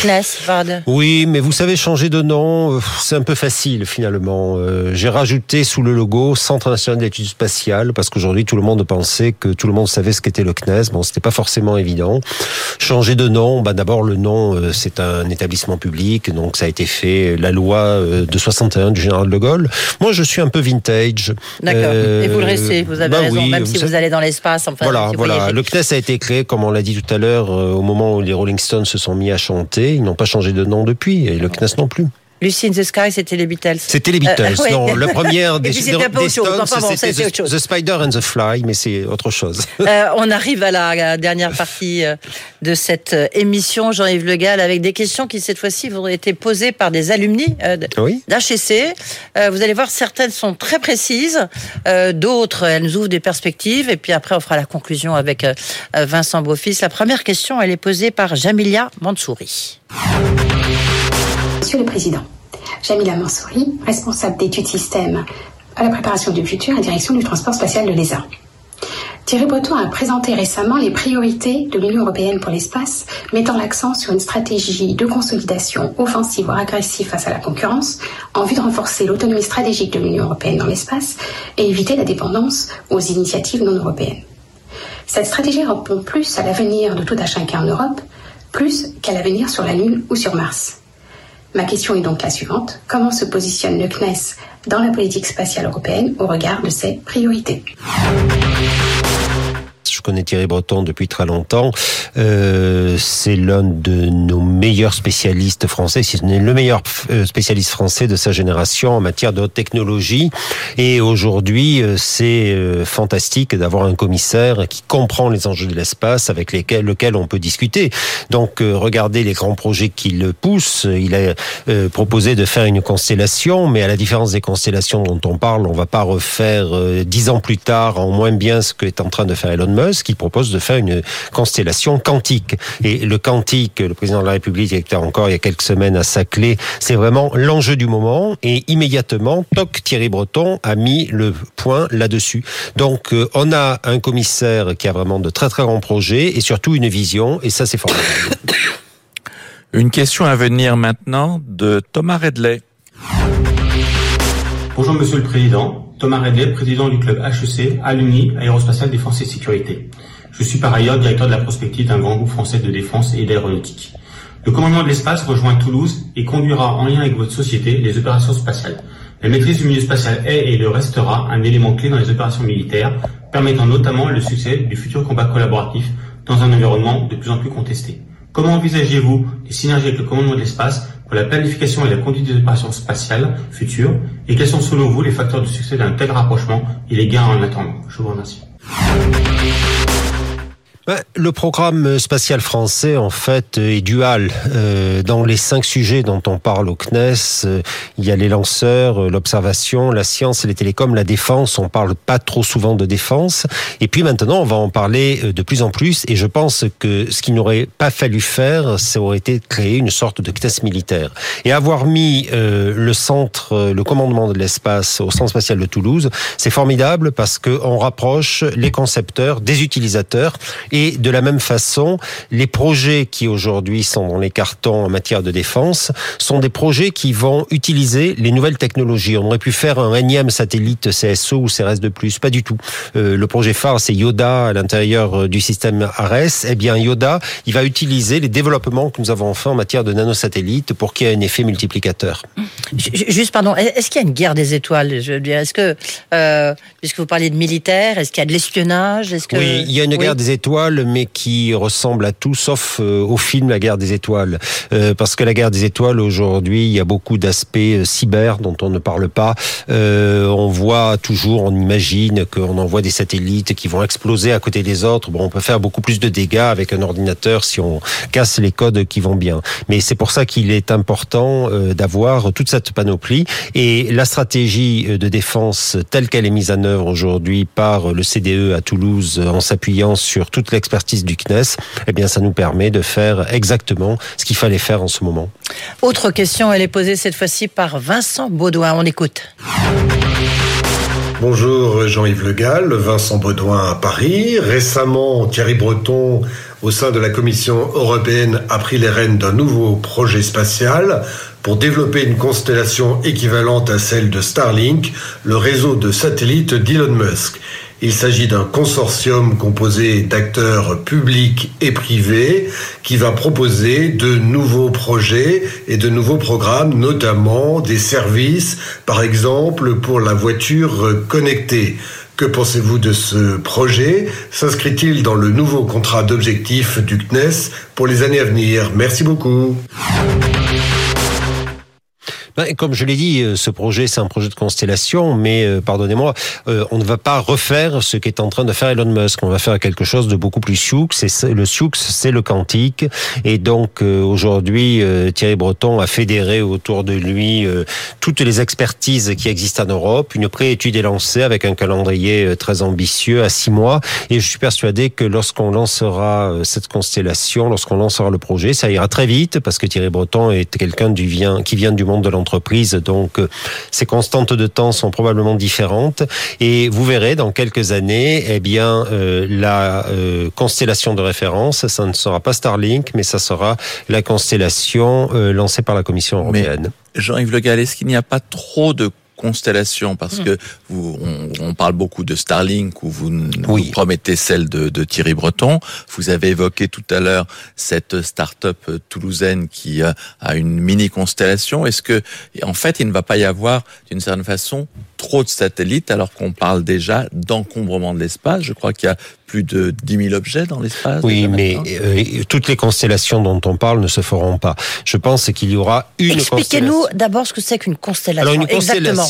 CNES, pardon. Oui, mais vous savez, changer de nom, euh, c'est un peu facile finalement. Euh, J'ai rajouté sous le logo Centre national d'études spatiales parce qu'aujourd'hui tout le monde pensait que tout le monde savait ce qu'était le CNES. Bon, c'était pas forcément évident. Changer de nom, bah d'abord le nom, euh, c'est un établissement public, donc ça a été fait la loi de 61 du général de Gaulle. Moi, je suis un peu vintage. D'accord. Et vous le restez, vous avez bah raison, oui, même vous si vous savez- allez dans l'espace. Enfin, voilà, si voilà. Le CNES a été créé, comme on l'a dit tout à l'heure, euh, au moment où les Rolling Stones se sont mis à chanter. Ils n'ont pas changé de nom depuis, et le CNES non plus. Lucy in the Sky, c'était les Beatles. C'était les Beatles. Euh, ouais. Non, le premier Et des, des chose. Stones, Enfin bon, c'était the. The Spider and the Fly, mais c'est autre chose. Euh, on arrive à la, la dernière partie euh, de cette euh, émission, Jean-Yves Le Gall, avec des questions qui, cette fois-ci, vont été posées par des alumni euh, Oui. d'HEC. Euh, vous allez voir, certaines sont très précises, euh, d'autres, elles nous ouvrent des perspectives, et puis après, on fera la conclusion avec euh, euh, Vincent Beaufils. La première question, elle est posée par Jamilia Mansouri. Monsieur le Président, Jamila Mansouri, responsable d'études systèmes à la préparation du futur la direction du transport spatial de l'ESA. Thierry Breton a présenté récemment les priorités de l'Union européenne pour l'espace, mettant l'accent sur une stratégie de consolidation offensive voire agressive face à la concurrence, en vue de renforcer l'autonomie stratégique de l'Union européenne dans l'espace et éviter la dépendance aux initiatives non européennes. Cette stratégie répond plus à l'avenir de tout à chacun en Europe, plus qu'à l'avenir sur la Lune ou sur Mars. Ma question est donc la suivante. Comment se positionne le CNES dans la politique spatiale européenne au regard de ses priorités? Je connais Thierry Breton depuis très longtemps. Euh, c'est l'un de nos meilleurs spécialistes français, si ce n'est le meilleur euh, spécialiste français de sa génération en matière de haute technologie. Et aujourd'hui, euh, c'est fantastique d'avoir un commissaire qui comprend les enjeux de l'espace avec lesquels lequel on peut discuter. Donc, regardez les grands projets qu'il pousse. Il a proposé de faire une constellation, mais à la différence des constellations dont on parle, on va pas refaire dix ans plus tard en moins bien ce que est en train de faire Elon Musk. Il propose de faire une constellation quantique. Et le quantique, le président de la République était encore il y a quelques semaines à Saclay, c'est vraiment l'enjeu du moment. Et immédiatement, toc, Thierry Breton a mis le point là-dessus. Donc, euh, on a un commissaire qui a vraiment de très très grands projets et surtout une vision. Et ça, c'est formidable. Une question à venir maintenant de Thomas Redley. Bonjour Monsieur le Président, Thomas Redley, président du club HEC, Alumni, Aérospatiale, Défense et Sécurité. Je suis par ailleurs directeur de la prospective d'un grand groupe français de défense et d'aéronautique. Le commandement de l'espace rejoint Toulouse et conduira en lien avec votre société les opérations spatiales. La maîtrise du milieu spatial est et le restera un élément clé dans les opérations militaires, permettant notamment le succès du futur combat collaboratif dans un environnement de plus en plus contesté. Comment envisagez-vous les synergies avec le commandement de l'espace pour la planification et la conduite des opérations spatiales futures et quels sont selon vous les facteurs de succès d'un tel rapprochement et les gains en attendant Je vous remercie. Ben, le programme spatial français, en fait, est dual. Euh, dans les cinq sujets dont on parle au CNES, euh, il y a les lanceurs, euh, l'observation, la science les télécoms, la défense. On parle pas trop souvent de défense. Et puis maintenant, on va en parler de plus en plus. Et je pense que ce qu'il n'aurait pas fallu faire, ça aurait été de créer une sorte de CNES militaire. Et avoir mis le centre, le commandement de l'espace au centre spatial de Toulouse, c'est formidable parce qu'on rapproche les concepteurs des utilisateurs de la même façon, les projets qui aujourd'hui sont dans les cartons en matière de défense sont des projets qui vont utiliser les nouvelles technologies. On aurait pu faire un énième satellite CSO ou CRS2+, pas du tout. Euh, le projet phare, c'est Yoda à l'intérieur euh, du système Ares. Eh bien, Yoda, il va utiliser les développements que nous avons fait en matière de nanosatellites pour qu'il y ait un effet multiplicateur. Juste, pardon, est-ce qu'il y a une guerre des étoiles Je veux dire, est-ce que, euh, puisque vous parlez de militaire, est-ce qu'il y a de l'espionnage? Que oui, il y a une guerre des étoiles mais qui ressemble à tout sauf euh, au film La guerre des étoiles. Euh, parce que la guerre des étoiles, aujourd'hui, il y a beaucoup d'aspects euh, cyber dont on ne parle pas. on voit toujours, on imagine qu'on envoie des satellites qui vont exploser à côté des autres. Bon, on peut faire beaucoup plus de dégâts avec un ordinateur si on casse les codes qui vont bien. Mais c'est pour ça qu'il est important d'avoir toute cette panoplie. Et la stratégie de défense telle qu'elle est mise en œuvre aujourd'hui par le CDE à Toulouse en s'appuyant sur toute l'expertise expertise du CNES, eh bien, ça nous permet de faire exactement ce qu'il fallait faire en ce moment. Autre question, elle est posée cette fois-ci par Vincent Baudouin. On écoute. Bonjour Jean-Yves Le Gall, Vincent Baudouin à Paris. Récemment, Thierry Breton, au sein de la Commission européenne, a pris les rênes d'un nouveau projet spatial pour développer une constellation équivalente à celle de Starlink, le réseau de satellites d'Elon Musk. Il s'agit d'un consortium composé d'acteurs publics et privés qui va proposer de nouveaux projets et de nouveaux programmes, notamment des services, par exemple pour la voiture connectée. Que pensez-vous de ce projet? S'inscrit-il dans le nouveau contrat d'objectifs du CNES pour les années à venir? Merci beaucoup. Comme je l'ai dit, euh, ce projet, c'est un projet de constellation, mais euh, pardonnez-moi, euh, on ne va pas refaire ce qu'est en train de faire Elon Musk. On va faire quelque chose de beaucoup plus sioux. C'est le sioux, c'est le quantique, et donc aujourd'hui, Thierry Breton a fédéré autour de lui toutes les expertises qui existent en Europe. Une préétude est lancée avec un calendrier très ambitieux à six mois, et je suis persuadé que lorsqu'on lancera cette constellation, lorsqu'on lancera le projet, ça ira très vite parce que Thierry Breton est quelqu'un qui vient du monde de l'entreprise Donc, euh, ces constantes de temps sont probablement différentes. Et vous verrez dans quelques années, eh bien, euh, la euh, constellation de référence, ça ne sera pas Starlink, mais ça sera la constellation lancée par la Commission européenne. Jean-Yves Le Gall, est-ce qu'il n'y a pas trop de constellation parce mm. que vous, on, parle beaucoup de Starlink où vous, vous promettez celle de, de, Thierry Breton. Vous avez évoqué tout à l'heure cette start-up toulousaine qui a une mini constellation. Est-ce que, en fait, il ne va pas y avoir d'une certaine façon trop de satellites alors qu'on parle déjà d'encombrement de l'espace? Je crois qu'il y a plus de 10 000 objets dans l'espace. Oui, mais euh, toutes les constellations dont on parle ne se feront pas. Je pense qu'il y aura une Expliquez-nous d'abord ce que c'est qu'une constellation. Alors une constellation,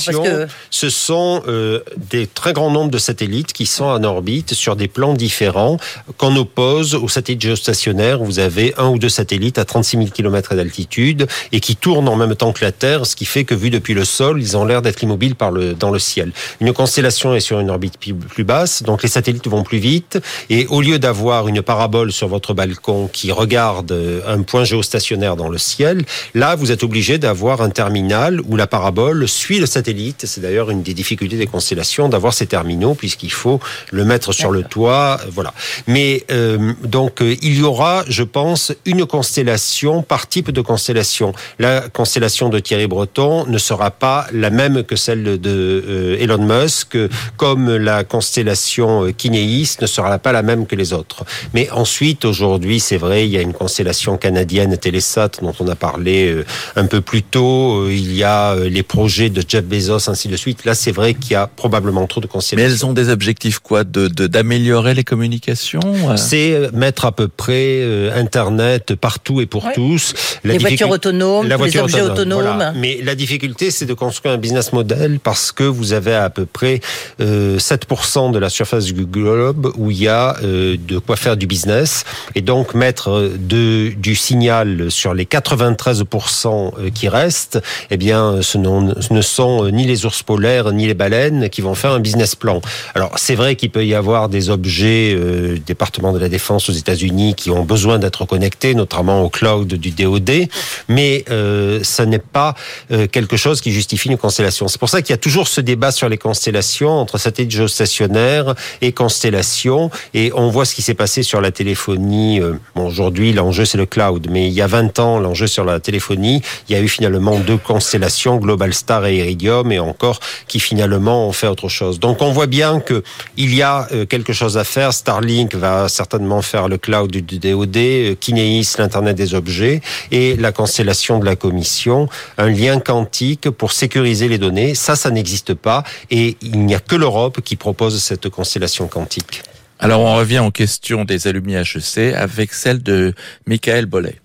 ce sont euh, des très grands nombres de satellites qui sont en orbite sur des plans différents qu'on oppose aux satellites géostationnaires. Vous avez un ou deux satellites à 36 000 km d'altitude et qui tournent en même temps que la Terre, ce qui fait que vu depuis le sol, ils ont l'air d'être immobiles par le dans le ciel. Une constellation est sur une orbite plus basse, donc les satellites vont plus vite. Et au lieu d'avoir une parabole sur votre balcon qui regarde euh, un point géostationnaire dans le ciel, là, vous êtes obligé d'avoir un terminal où la parabole suit le satellite. C'est d'ailleurs une des difficultés des constellations d'avoir ces terminaux puisqu'il faut le mettre sur le toit. Euh, voilà. Mais euh, donc il y aura, je pense, une constellation par type de constellation. La constellation de Thierry Breton ne sera pas la même que celle de euh, Elon Musk, comme la constellation Kinéis ne sera pas la même que les autres. Mais ensuite, aujourd'hui, c'est vrai, il y a une constellation canadienne Telesat dont on a parlé euh, un peu plus tôt. Euh, il y a les projets de Jeff Bezos, ainsi de suite. Là, c'est vrai qu'il y a probablement trop de constellations. Mais elles ont des objectifs quoi De d'améliorer les communications C'est mettre à peu près Internet partout et pour tous. La les voitures autonomes, la les objets autonomes. Mais la difficulté, c'est de construire un business model parce que vous avez à peu près 7% de la surface du globe où il y a de quoi faire du business et donc mettre de, du signal sur les 93% euh, qui restent, eh bien, ce, ne sont euh, ni les ours polaires ni les baleines qui vont faire un business plan. Alors, c'est vrai qu'il peut y avoir des objets, euh, département de la défense aux États-Unis, qui ont besoin d'être connectés, notamment au cloud du DoD, mais euh, ce n'est pas euh, quelque chose qui justifie une constellation. C'est pour ça qu'il y a toujours ce débat sur les constellations entre satellites géostationnaires et constellations, et on voit ce qui s'est passé sur la téléphonie. Aujourd'hui, l'enjeu c'est le cloud, mais il y a 20 ans, l'enjeu sur la téléphonie, il y a eu finalement deux constellations, Global Star et Iridium, et encore qui finalement ont fait autre chose. Donc on voit bien que il y a euh, quelque chose à faire. Starlink va certainement faire le cloud du DoD, euh, Kineis l'internet des objets et la constellation de la Commission, un lien quantique pour sécuriser les données. Ça, ça n'existe pas et il n'y a que l'Europe qui propose cette constellation quantique. Alors on revient aux questions des alumni HEC avec celle de Michael Bollet.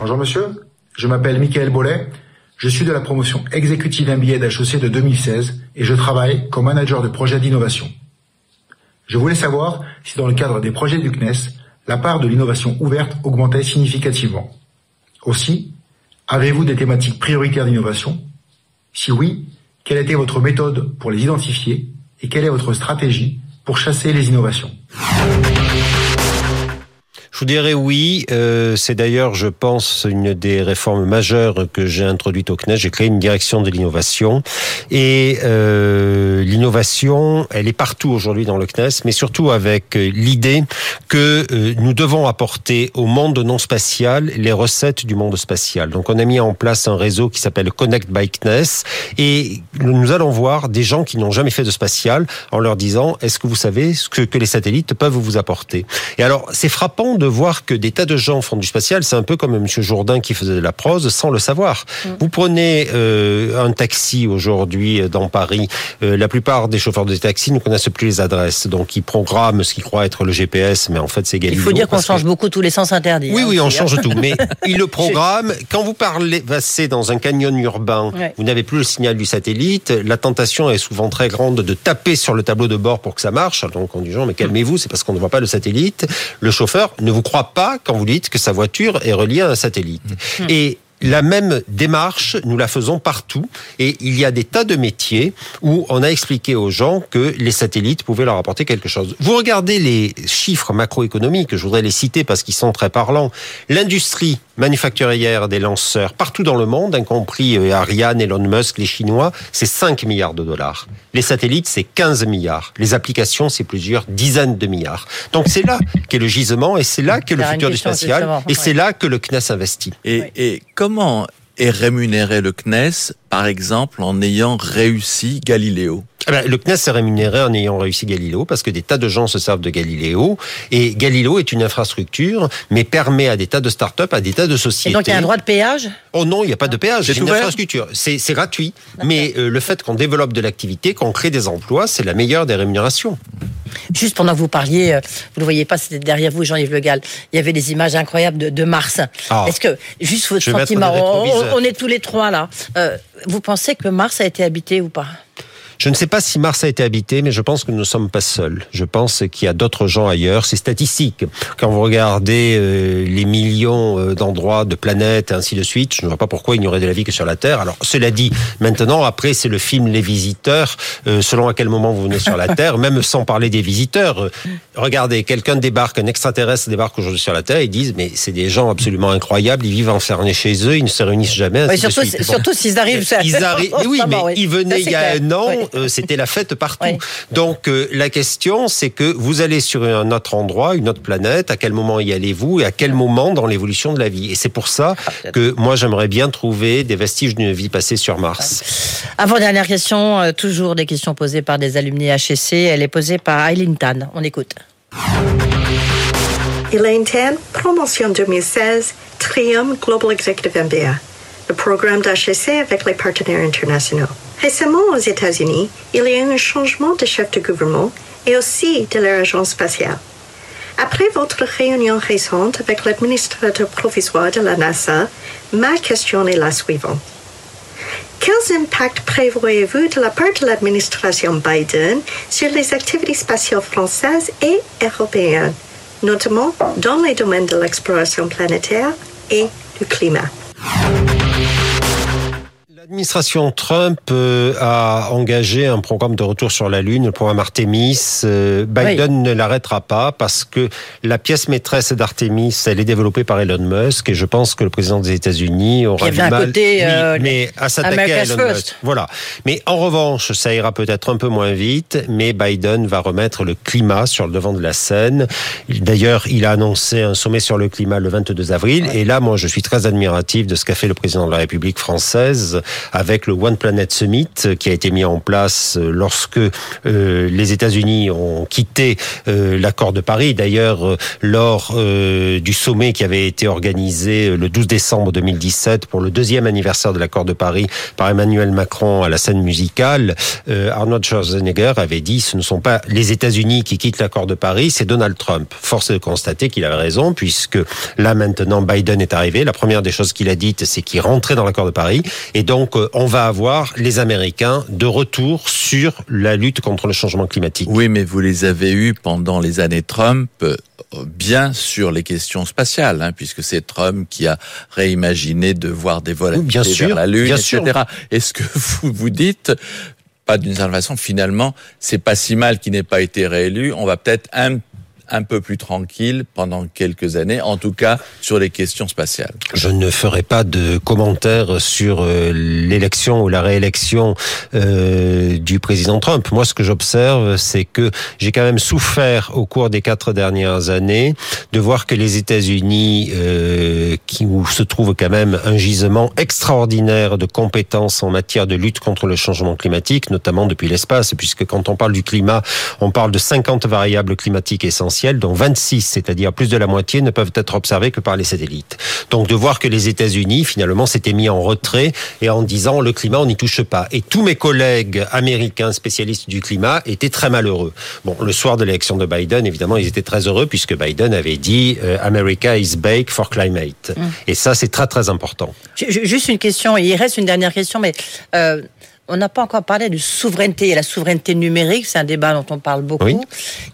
Bonjour monsieur, je m'appelle Michael Bollet, je suis de la promotion exécutive MBA d'HEC de 2016 et je travaille comme manager de projet d'innovation. Je voulais savoir si dans le cadre des projets du CNES, la part de l'innovation ouverte augmentait significativement. Aussi, avez-vous des thématiques prioritaires d'innovation? Si oui, quelle était votre méthode pour les identifier et quelle est votre stratégie pour chasser les innovations? Je vous dirais oui. Euh, c'est d'ailleurs, je pense, une des réformes majeures que j'ai introduites au CNES. J'ai créé une direction de l'innovation. Et euh, l'innovation, elle est partout aujourd'hui dans le CNES, mais surtout avec euh, l'idée que euh, nous devons apporter au monde non spatial les recettes du monde spatial. Donc on a mis en place un réseau qui s'appelle Connect by CNES. Et nous allons voir des gens qui n'ont jamais fait de spatial en leur disant, est-ce que vous savez ce que les satellites peuvent vous apporter? Et alors, c'est frappant de voir que des tas de gens font du spatial. C'est un peu comme M. Jourdain qui faisait de la prose sans le savoir. Mm. Vous prenez euh, un taxi aujourd'hui dans Paris. Euh, la plupart des chauffeurs de taxi ne connaissent plus les adresses. Donc, ils programment ce qu'ils croient être le GPS, mais en fait, c'est Galileo. Il faut dire qu'on change beaucoup tous les sens interdits. Oui, hein, oui, on change tout. Mais ils le programment. Quand vous parlez, passez dans un canyon urbain, vous n'avez plus le signal du satellite. La tentation est souvent très grande de taper sur le tableau de bord pour que ça marche. Donc, on dit, mais calmez-vous, c'est parce qu'on ne voit pas le satellite. Le chauffeur ne vous croit pas quand vous dites que sa voiture est reliée à un satellite. Mmh. Et la même démarche, nous la faisons partout. Et il y a des tas de métiers où on a expliqué aux gens que les satellites pouvaient leur apporter quelque chose. Vous regardez les chiffres macroéconomiques, je voudrais les citer parce qu'ils sont très parlants. L'industrie manufacturière des lanceurs partout dans le monde, y compris euh, Ariane, Elon Musk, les Chinois, c'est 5 milliards de dollars. Les satellites, c'est 15 milliards. Les applications, c'est plusieurs dizaines de milliards. Donc c'est là qu'est le gisement et c'est là qu'est le futur du spatial et c'est là que le CNES investit. Et, et comment est rémunéré le CNES, par exemple, en ayant réussi Galiléo eh ben, le CNES est rémunéré en ayant réussi Galiléo parce que des tas de gens se servent de Galiléo et Galiléo est une infrastructure mais permet à des tas de start-up, à des tas de sociétés. Et donc il y a un droit de péage? Oh non, il n'y a pas de péage. C'est une infrastructure. C'est gratuit. Mais euh, le fait qu'on développe de l'activité, qu'on crée des emplois, c'est la meilleure des rémunérations. Juste pendant que vous parliez, euh, vous ne le voyez pas, c'était derrière vous, Jean-Yves Le Gall, il y avait des images incroyables de, Mars. Ah. Est-ce que, juste votre sentiment, on, est tous les trois là, euh, vous pensez que Mars a été habité ou pas? Je ne sais pas si Mars a été habité, mais je pense que nous ne sommes pas seuls. Je pense qu'il y a d'autres gens ailleurs. C'est statistique. Quand vous regardez euh, les millions euh, d'endroits, de planètes, et ainsi de suite, je ne vois pas pourquoi il n'y aurait de la vie que sur la Terre. Alors, cela dit, maintenant, après, c'est le film Les Visiteurs. Euh, selon à quel moment vous venez sur la Terre, même sans parler des visiteurs. regardez, quelqu'un débarque, un extraterrestre débarque aujourd'hui sur la Terre, ils disent, mais c'est des gens absolument incroyables, ils vivent enfermés chez eux, ils ne se réunissent jamais. surtout, surtout s'ils arrivent. Ils arrivent. oui, mais ils venaient il y a un an. Euh, c'était la fête partout. Donc euh, la question, c'est que vous allez sur un autre endroit, une autre planète, à quel moment y allez-vous et à quel moment dans l'évolution de la vie? Et c'est pour ça ah, que moi j'aimerais bien trouver des vestiges d'une vie passée sur Mars. Avant dernière question, euh, toujours des questions posées par des alumni HEC. Elle est posée par Eileen Tan. On écoute. Elaine Tan, promotion 2016, Trium Global Executive MBA. le programme d'HSC avec les partenaires internationaux. Récemment, aux États-Unis, il y a eu un changement de chef de gouvernement et aussi de leur agence spatiale. Après votre réunion récente avec l'administrateur provisoire de la NASA, ma question est la suivante. Quels impacts prévoyez-vous de la part de l'administration Biden sur les activités spatiales françaises et européennes, notamment dans les domaines de l'exploration planétaire et du climat? L'administration Trump euh, a engagé un programme de retour sur la Lune, le programme Artemis. Euh, Biden ne l'arrêtera pas parce que la pièce maîtresse d'Artemis, elle est développée par Elon Musk et je pense que le président des États-Unis aura du mal, côté, euh, mais à s'attaquer à Elon Musk. Voilà. Mais en revanche, ça ira peut-être un peu moins vite, mais Biden va remettre le climat sur le devant de la scène. D'ailleurs, il a annoncé un sommet sur le climat le 22 avril et là, moi, je suis très admiratif de ce qu'a fait le président de la République française avec le One Planet Summit euh, qui a été mis en place euh, lorsque euh, les États-Unis ont quitté l'accord de Paris. D'ailleurs, lors du sommet qui avait été organisé le 12 décembre 2017 pour le deuxième anniversaire de l'accord de Paris par Emmanuel Macron à la scène musicale, Arnold Schwarzenegger avait dit ce ne sont pas les États-Unis qui quittent l'accord de Paris, c'est Donald Trump. Force est de constater qu'il avait raison puisque là maintenant Biden est arrivé. La première des choses qu'il a dites, c'est qu'il rentrait dans l'accord de Paris et donc donc, euh, on va avoir les Américains de retour sur la lutte contre le changement climatique. Oui, mais vous les avez eus pendant les années Trump euh, bien sur les questions spatiales, hein, puisque c'est Trump qui a réimaginé de voir des vols bien sûr, vers la Lune, bien etc. Est-ce que vous vous dites, pas d'une certaine façon, finalement, c'est pas si mal qu'il n'ait pas été réélu, on va peut-être un un peu plus tranquille pendant quelques années, en tout cas sur les questions spatiales. Je ne ferai pas de commentaires sur euh, l'élection ou la réélection euh, du président Trump. Moi, ce que j'observe, c'est que j'ai quand même souffert au cours des quatre dernières années de voir que les États-Unis, euh, qui où se trouve quand même un gisement extraordinaire de compétences en matière de lutte contre le changement climatique, notamment depuis l'espace, puisque quand on parle du climat, on parle de 50 variables climatiques essentielles dont 26, c'est-à-dire plus de la moitié, ne peuvent être observés que par les satellites. Donc de voir que les États-Unis, finalement, s'étaient mis en retrait et en disant le climat, on n'y touche pas. Et tous mes collègues américains spécialistes du climat étaient très malheureux. Bon, le soir de l'élection de Biden, évidemment, ils étaient très heureux puisque Biden avait dit euh, America is bake for climate. Mmh. Et ça, c'est très très important. Juste une question, il reste une dernière question, mais euh, on n'a pas encore parlé de souveraineté. Il y a la souveraineté numérique, c'est un débat dont on parle beaucoup.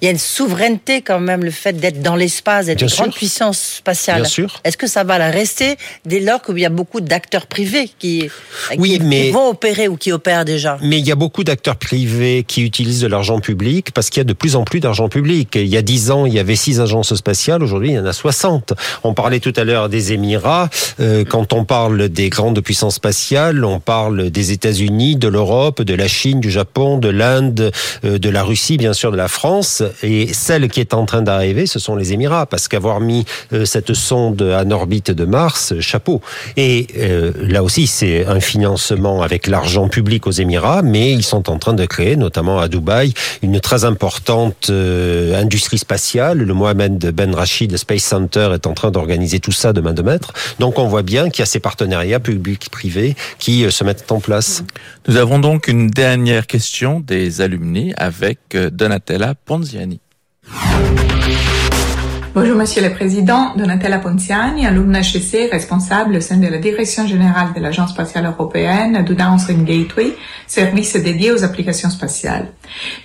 Il y a une souveraineté quand même, le fait d'être dans l'espace, d'être une grande puissance spatiale. Bien sûr. Est-ce que ça va la rester dès lors qu'il y a beaucoup d'acteurs privés qui, oui, mais, vont opérer ou qui opèrent déjà? Mais il y a beaucoup d'acteurs privés qui utilisent de l'argent public parce qu'il y a de plus en plus d'argent public. Il y a dix ans, il y avait six agences spatiales. Aujourd'hui, il y en a 60. On parlait tout à l'heure des Émirats. Euh, quand on parle des grandes puissances spatiales, on parle des États-Unis, de l'Europe, de la Chine, du Japon, de l'Inde, euh, de la Russie, bien sûr, de la France. Et celle qui est en train d'arriver, ce sont les Émirats, parce qu'avoir mis euh, cette sonde en orbite de Mars, chapeau. Et euh, là aussi, c'est un financement avec l'argent public aux Émirats, mais ils sont en train de créer, notamment à Dubaï, une très importante industrie spatiale. Le Mohamed Ben Rachid Space Center est en train d'organiser tout ça de main de maître. Donc on voit bien qu'il y a ces partenariats publics-privés qui se mettent en place. Avons donc une dernière question des alumni avec euh, Donatella Ponziani. Bonjour Monsieur le Président, Donatella Ponziani, alumne HEC, responsable au sein de la Direction générale de l'Agence spatiale européenne du Downstream Gateway, service dédié aux applications spatiales.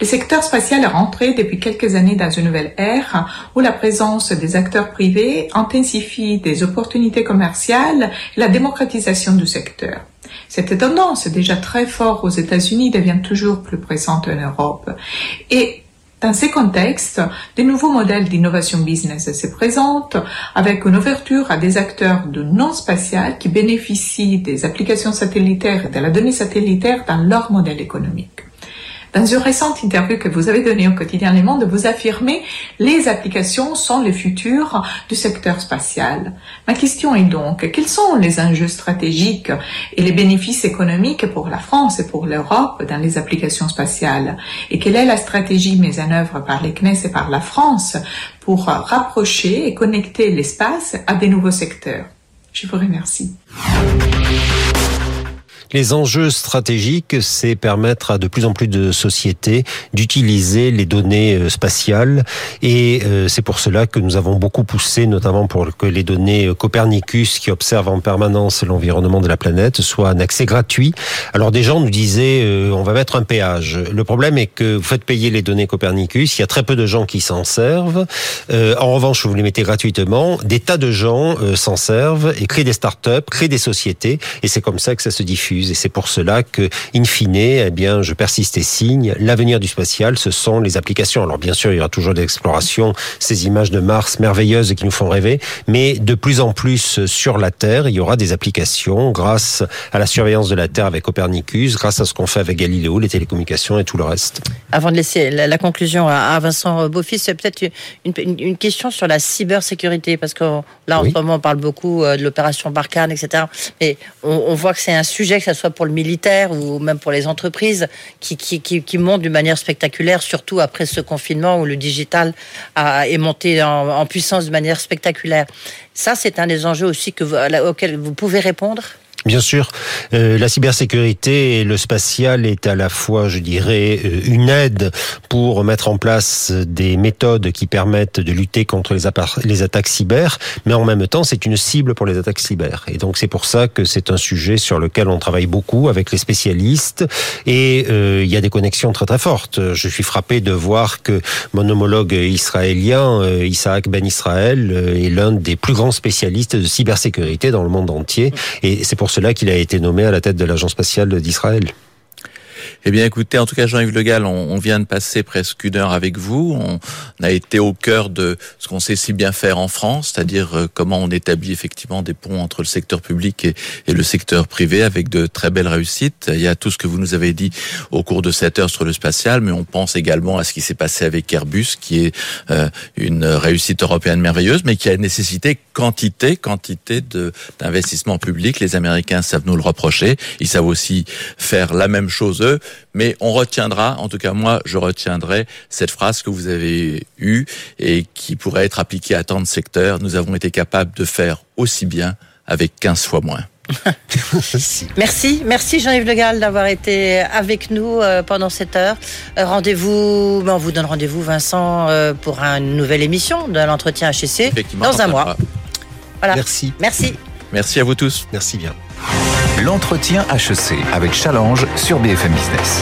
Le secteur spatial est rentré depuis quelques années dans une nouvelle ère où la présence des acteurs privés intensifie des opportunités commerciales et la démocratisation du secteur. Cette tendance, déjà très forte aux États-Unis, devient toujours plus présente en Europe. Et dans ces contextes, de nouveaux modèles d'innovation business se présentent avec une ouverture à des acteurs de non spatial qui bénéficient des applications satellitaires et de la donnée satellitaire dans leur modèle économique. Dans une récente interview que vous avez donnée au quotidien Le Monde, vous affirmez les applications sont le futur du secteur spatial. Ma question est donc, quels sont les enjeux stratégiques et les bénéfices économiques pour la France et pour l'Europe dans les applications spatiales? Et quelle est la stratégie mise en œuvre par les CNES et par la France pour rapprocher et connecter l'espace à des nouveaux secteurs? Je vous remercie. Les enjeux stratégiques, c'est permettre à de plus en plus de sociétés d'utiliser les données euh, spatiales et euh, c'est pour cela que nous avons beaucoup poussé, notamment pour que les données Copernicus qui observent en permanence l'environnement de la planète soient un accès gratuit. Alors des gens nous disaient euh, on va mettre un péage. Le problème est que vous faites payer les données Copernicus, il y a très peu de gens qui s'en servent. en revanche, vous les mettez gratuitement, des tas de gens s'en servent et créent des startups, créent des sociétés et c'est comme ça que ça se diffuse et c'est pour cela que in fine, eh bien, je persiste et signe, l'avenir du spatial, ce sont les applications. Alors bien sûr, il y aura toujours des explorations, ces images de Mars merveilleuses qui nous font rêver, mais de plus en plus sur la Terre, il y aura des applications grâce à la surveillance de la Terre avec Copernicus, grâce à ce qu'on fait avec Galiléo, les télécommunications et tout le reste. Avant de laisser la, conclusion à, Vincent Beaufils, c'est peut-être une, question sur la cybersécurité, parce que là, en ce moment, on parle beaucoup euh, de l'opération Barkhane, etc. Mais on, on voit que c'est un sujet, que ce soit pour le militaire ou même pour les entreprises, qui, montent d'une manière spectaculaire, surtout après ce confinement où le digital est monté en, puissance de manière spectaculaire. Ça, c'est un des enjeux aussi que auxquels vous pouvez répondre? Bien sûr, euh, la cybersécurité et le spatial est à la fois, je dirais, euh, une aide pour mettre en place des méthodes qui permettent de lutter contre les, les attaques cyber, mais en même temps, c'est une cible pour les attaques cyber. Et donc, c'est pour ça que c'est un sujet sur lequel on travaille beaucoup avec les spécialistes et euh, il y a des connexions très très fortes. Je suis frappé de voir que mon homologue israélien, Isaac Ben Israël, est l'un des plus grands spécialistes de cybersécurité dans le monde entier et c'est pour cela qu'il a été nommé à la tête de l'Agence spatiale d'Israël. Eh bien, écoutez, en tout cas, Jean-Yves Le Gall, on, vient de passer presque une heure avec vous. On, a été au cœur de ce qu'on sait si bien faire en France, c'est-à-dire euh, comment on établit effectivement des ponts entre le secteur public et, le secteur privé avec de très belles réussites. Il y a tout ce que vous nous avez dit au cours de cette heure sur le spatial, mais on pense également à ce qui s'est passé avec Airbus, qui est euh, une réussite européenne merveilleuse, mais qui a nécessité quantité, quantité d'investissements publics. Les Américains savent nous le reprocher. Ils savent aussi faire la même chose eux mais on retiendra, en tout cas moi, je retiendrai cette phrase que vous avez eue et qui pourrait être appliquée à tant de secteurs. Nous avons été capables de faire aussi bien avec 15 fois moins. merci, merci Jean-Yves Le Gall d'avoir été avec nous euh, pendant cette heure. Euh, rendez-vous, ben, on vous donne rendez-vous Vincent euh, pour une nouvelle émission de l'entretien HEC dans un mois. Voilà. Merci. Merci. Merci à vous tous. Merci bien. L'entretien HEC avec Challenge sur BFM Business.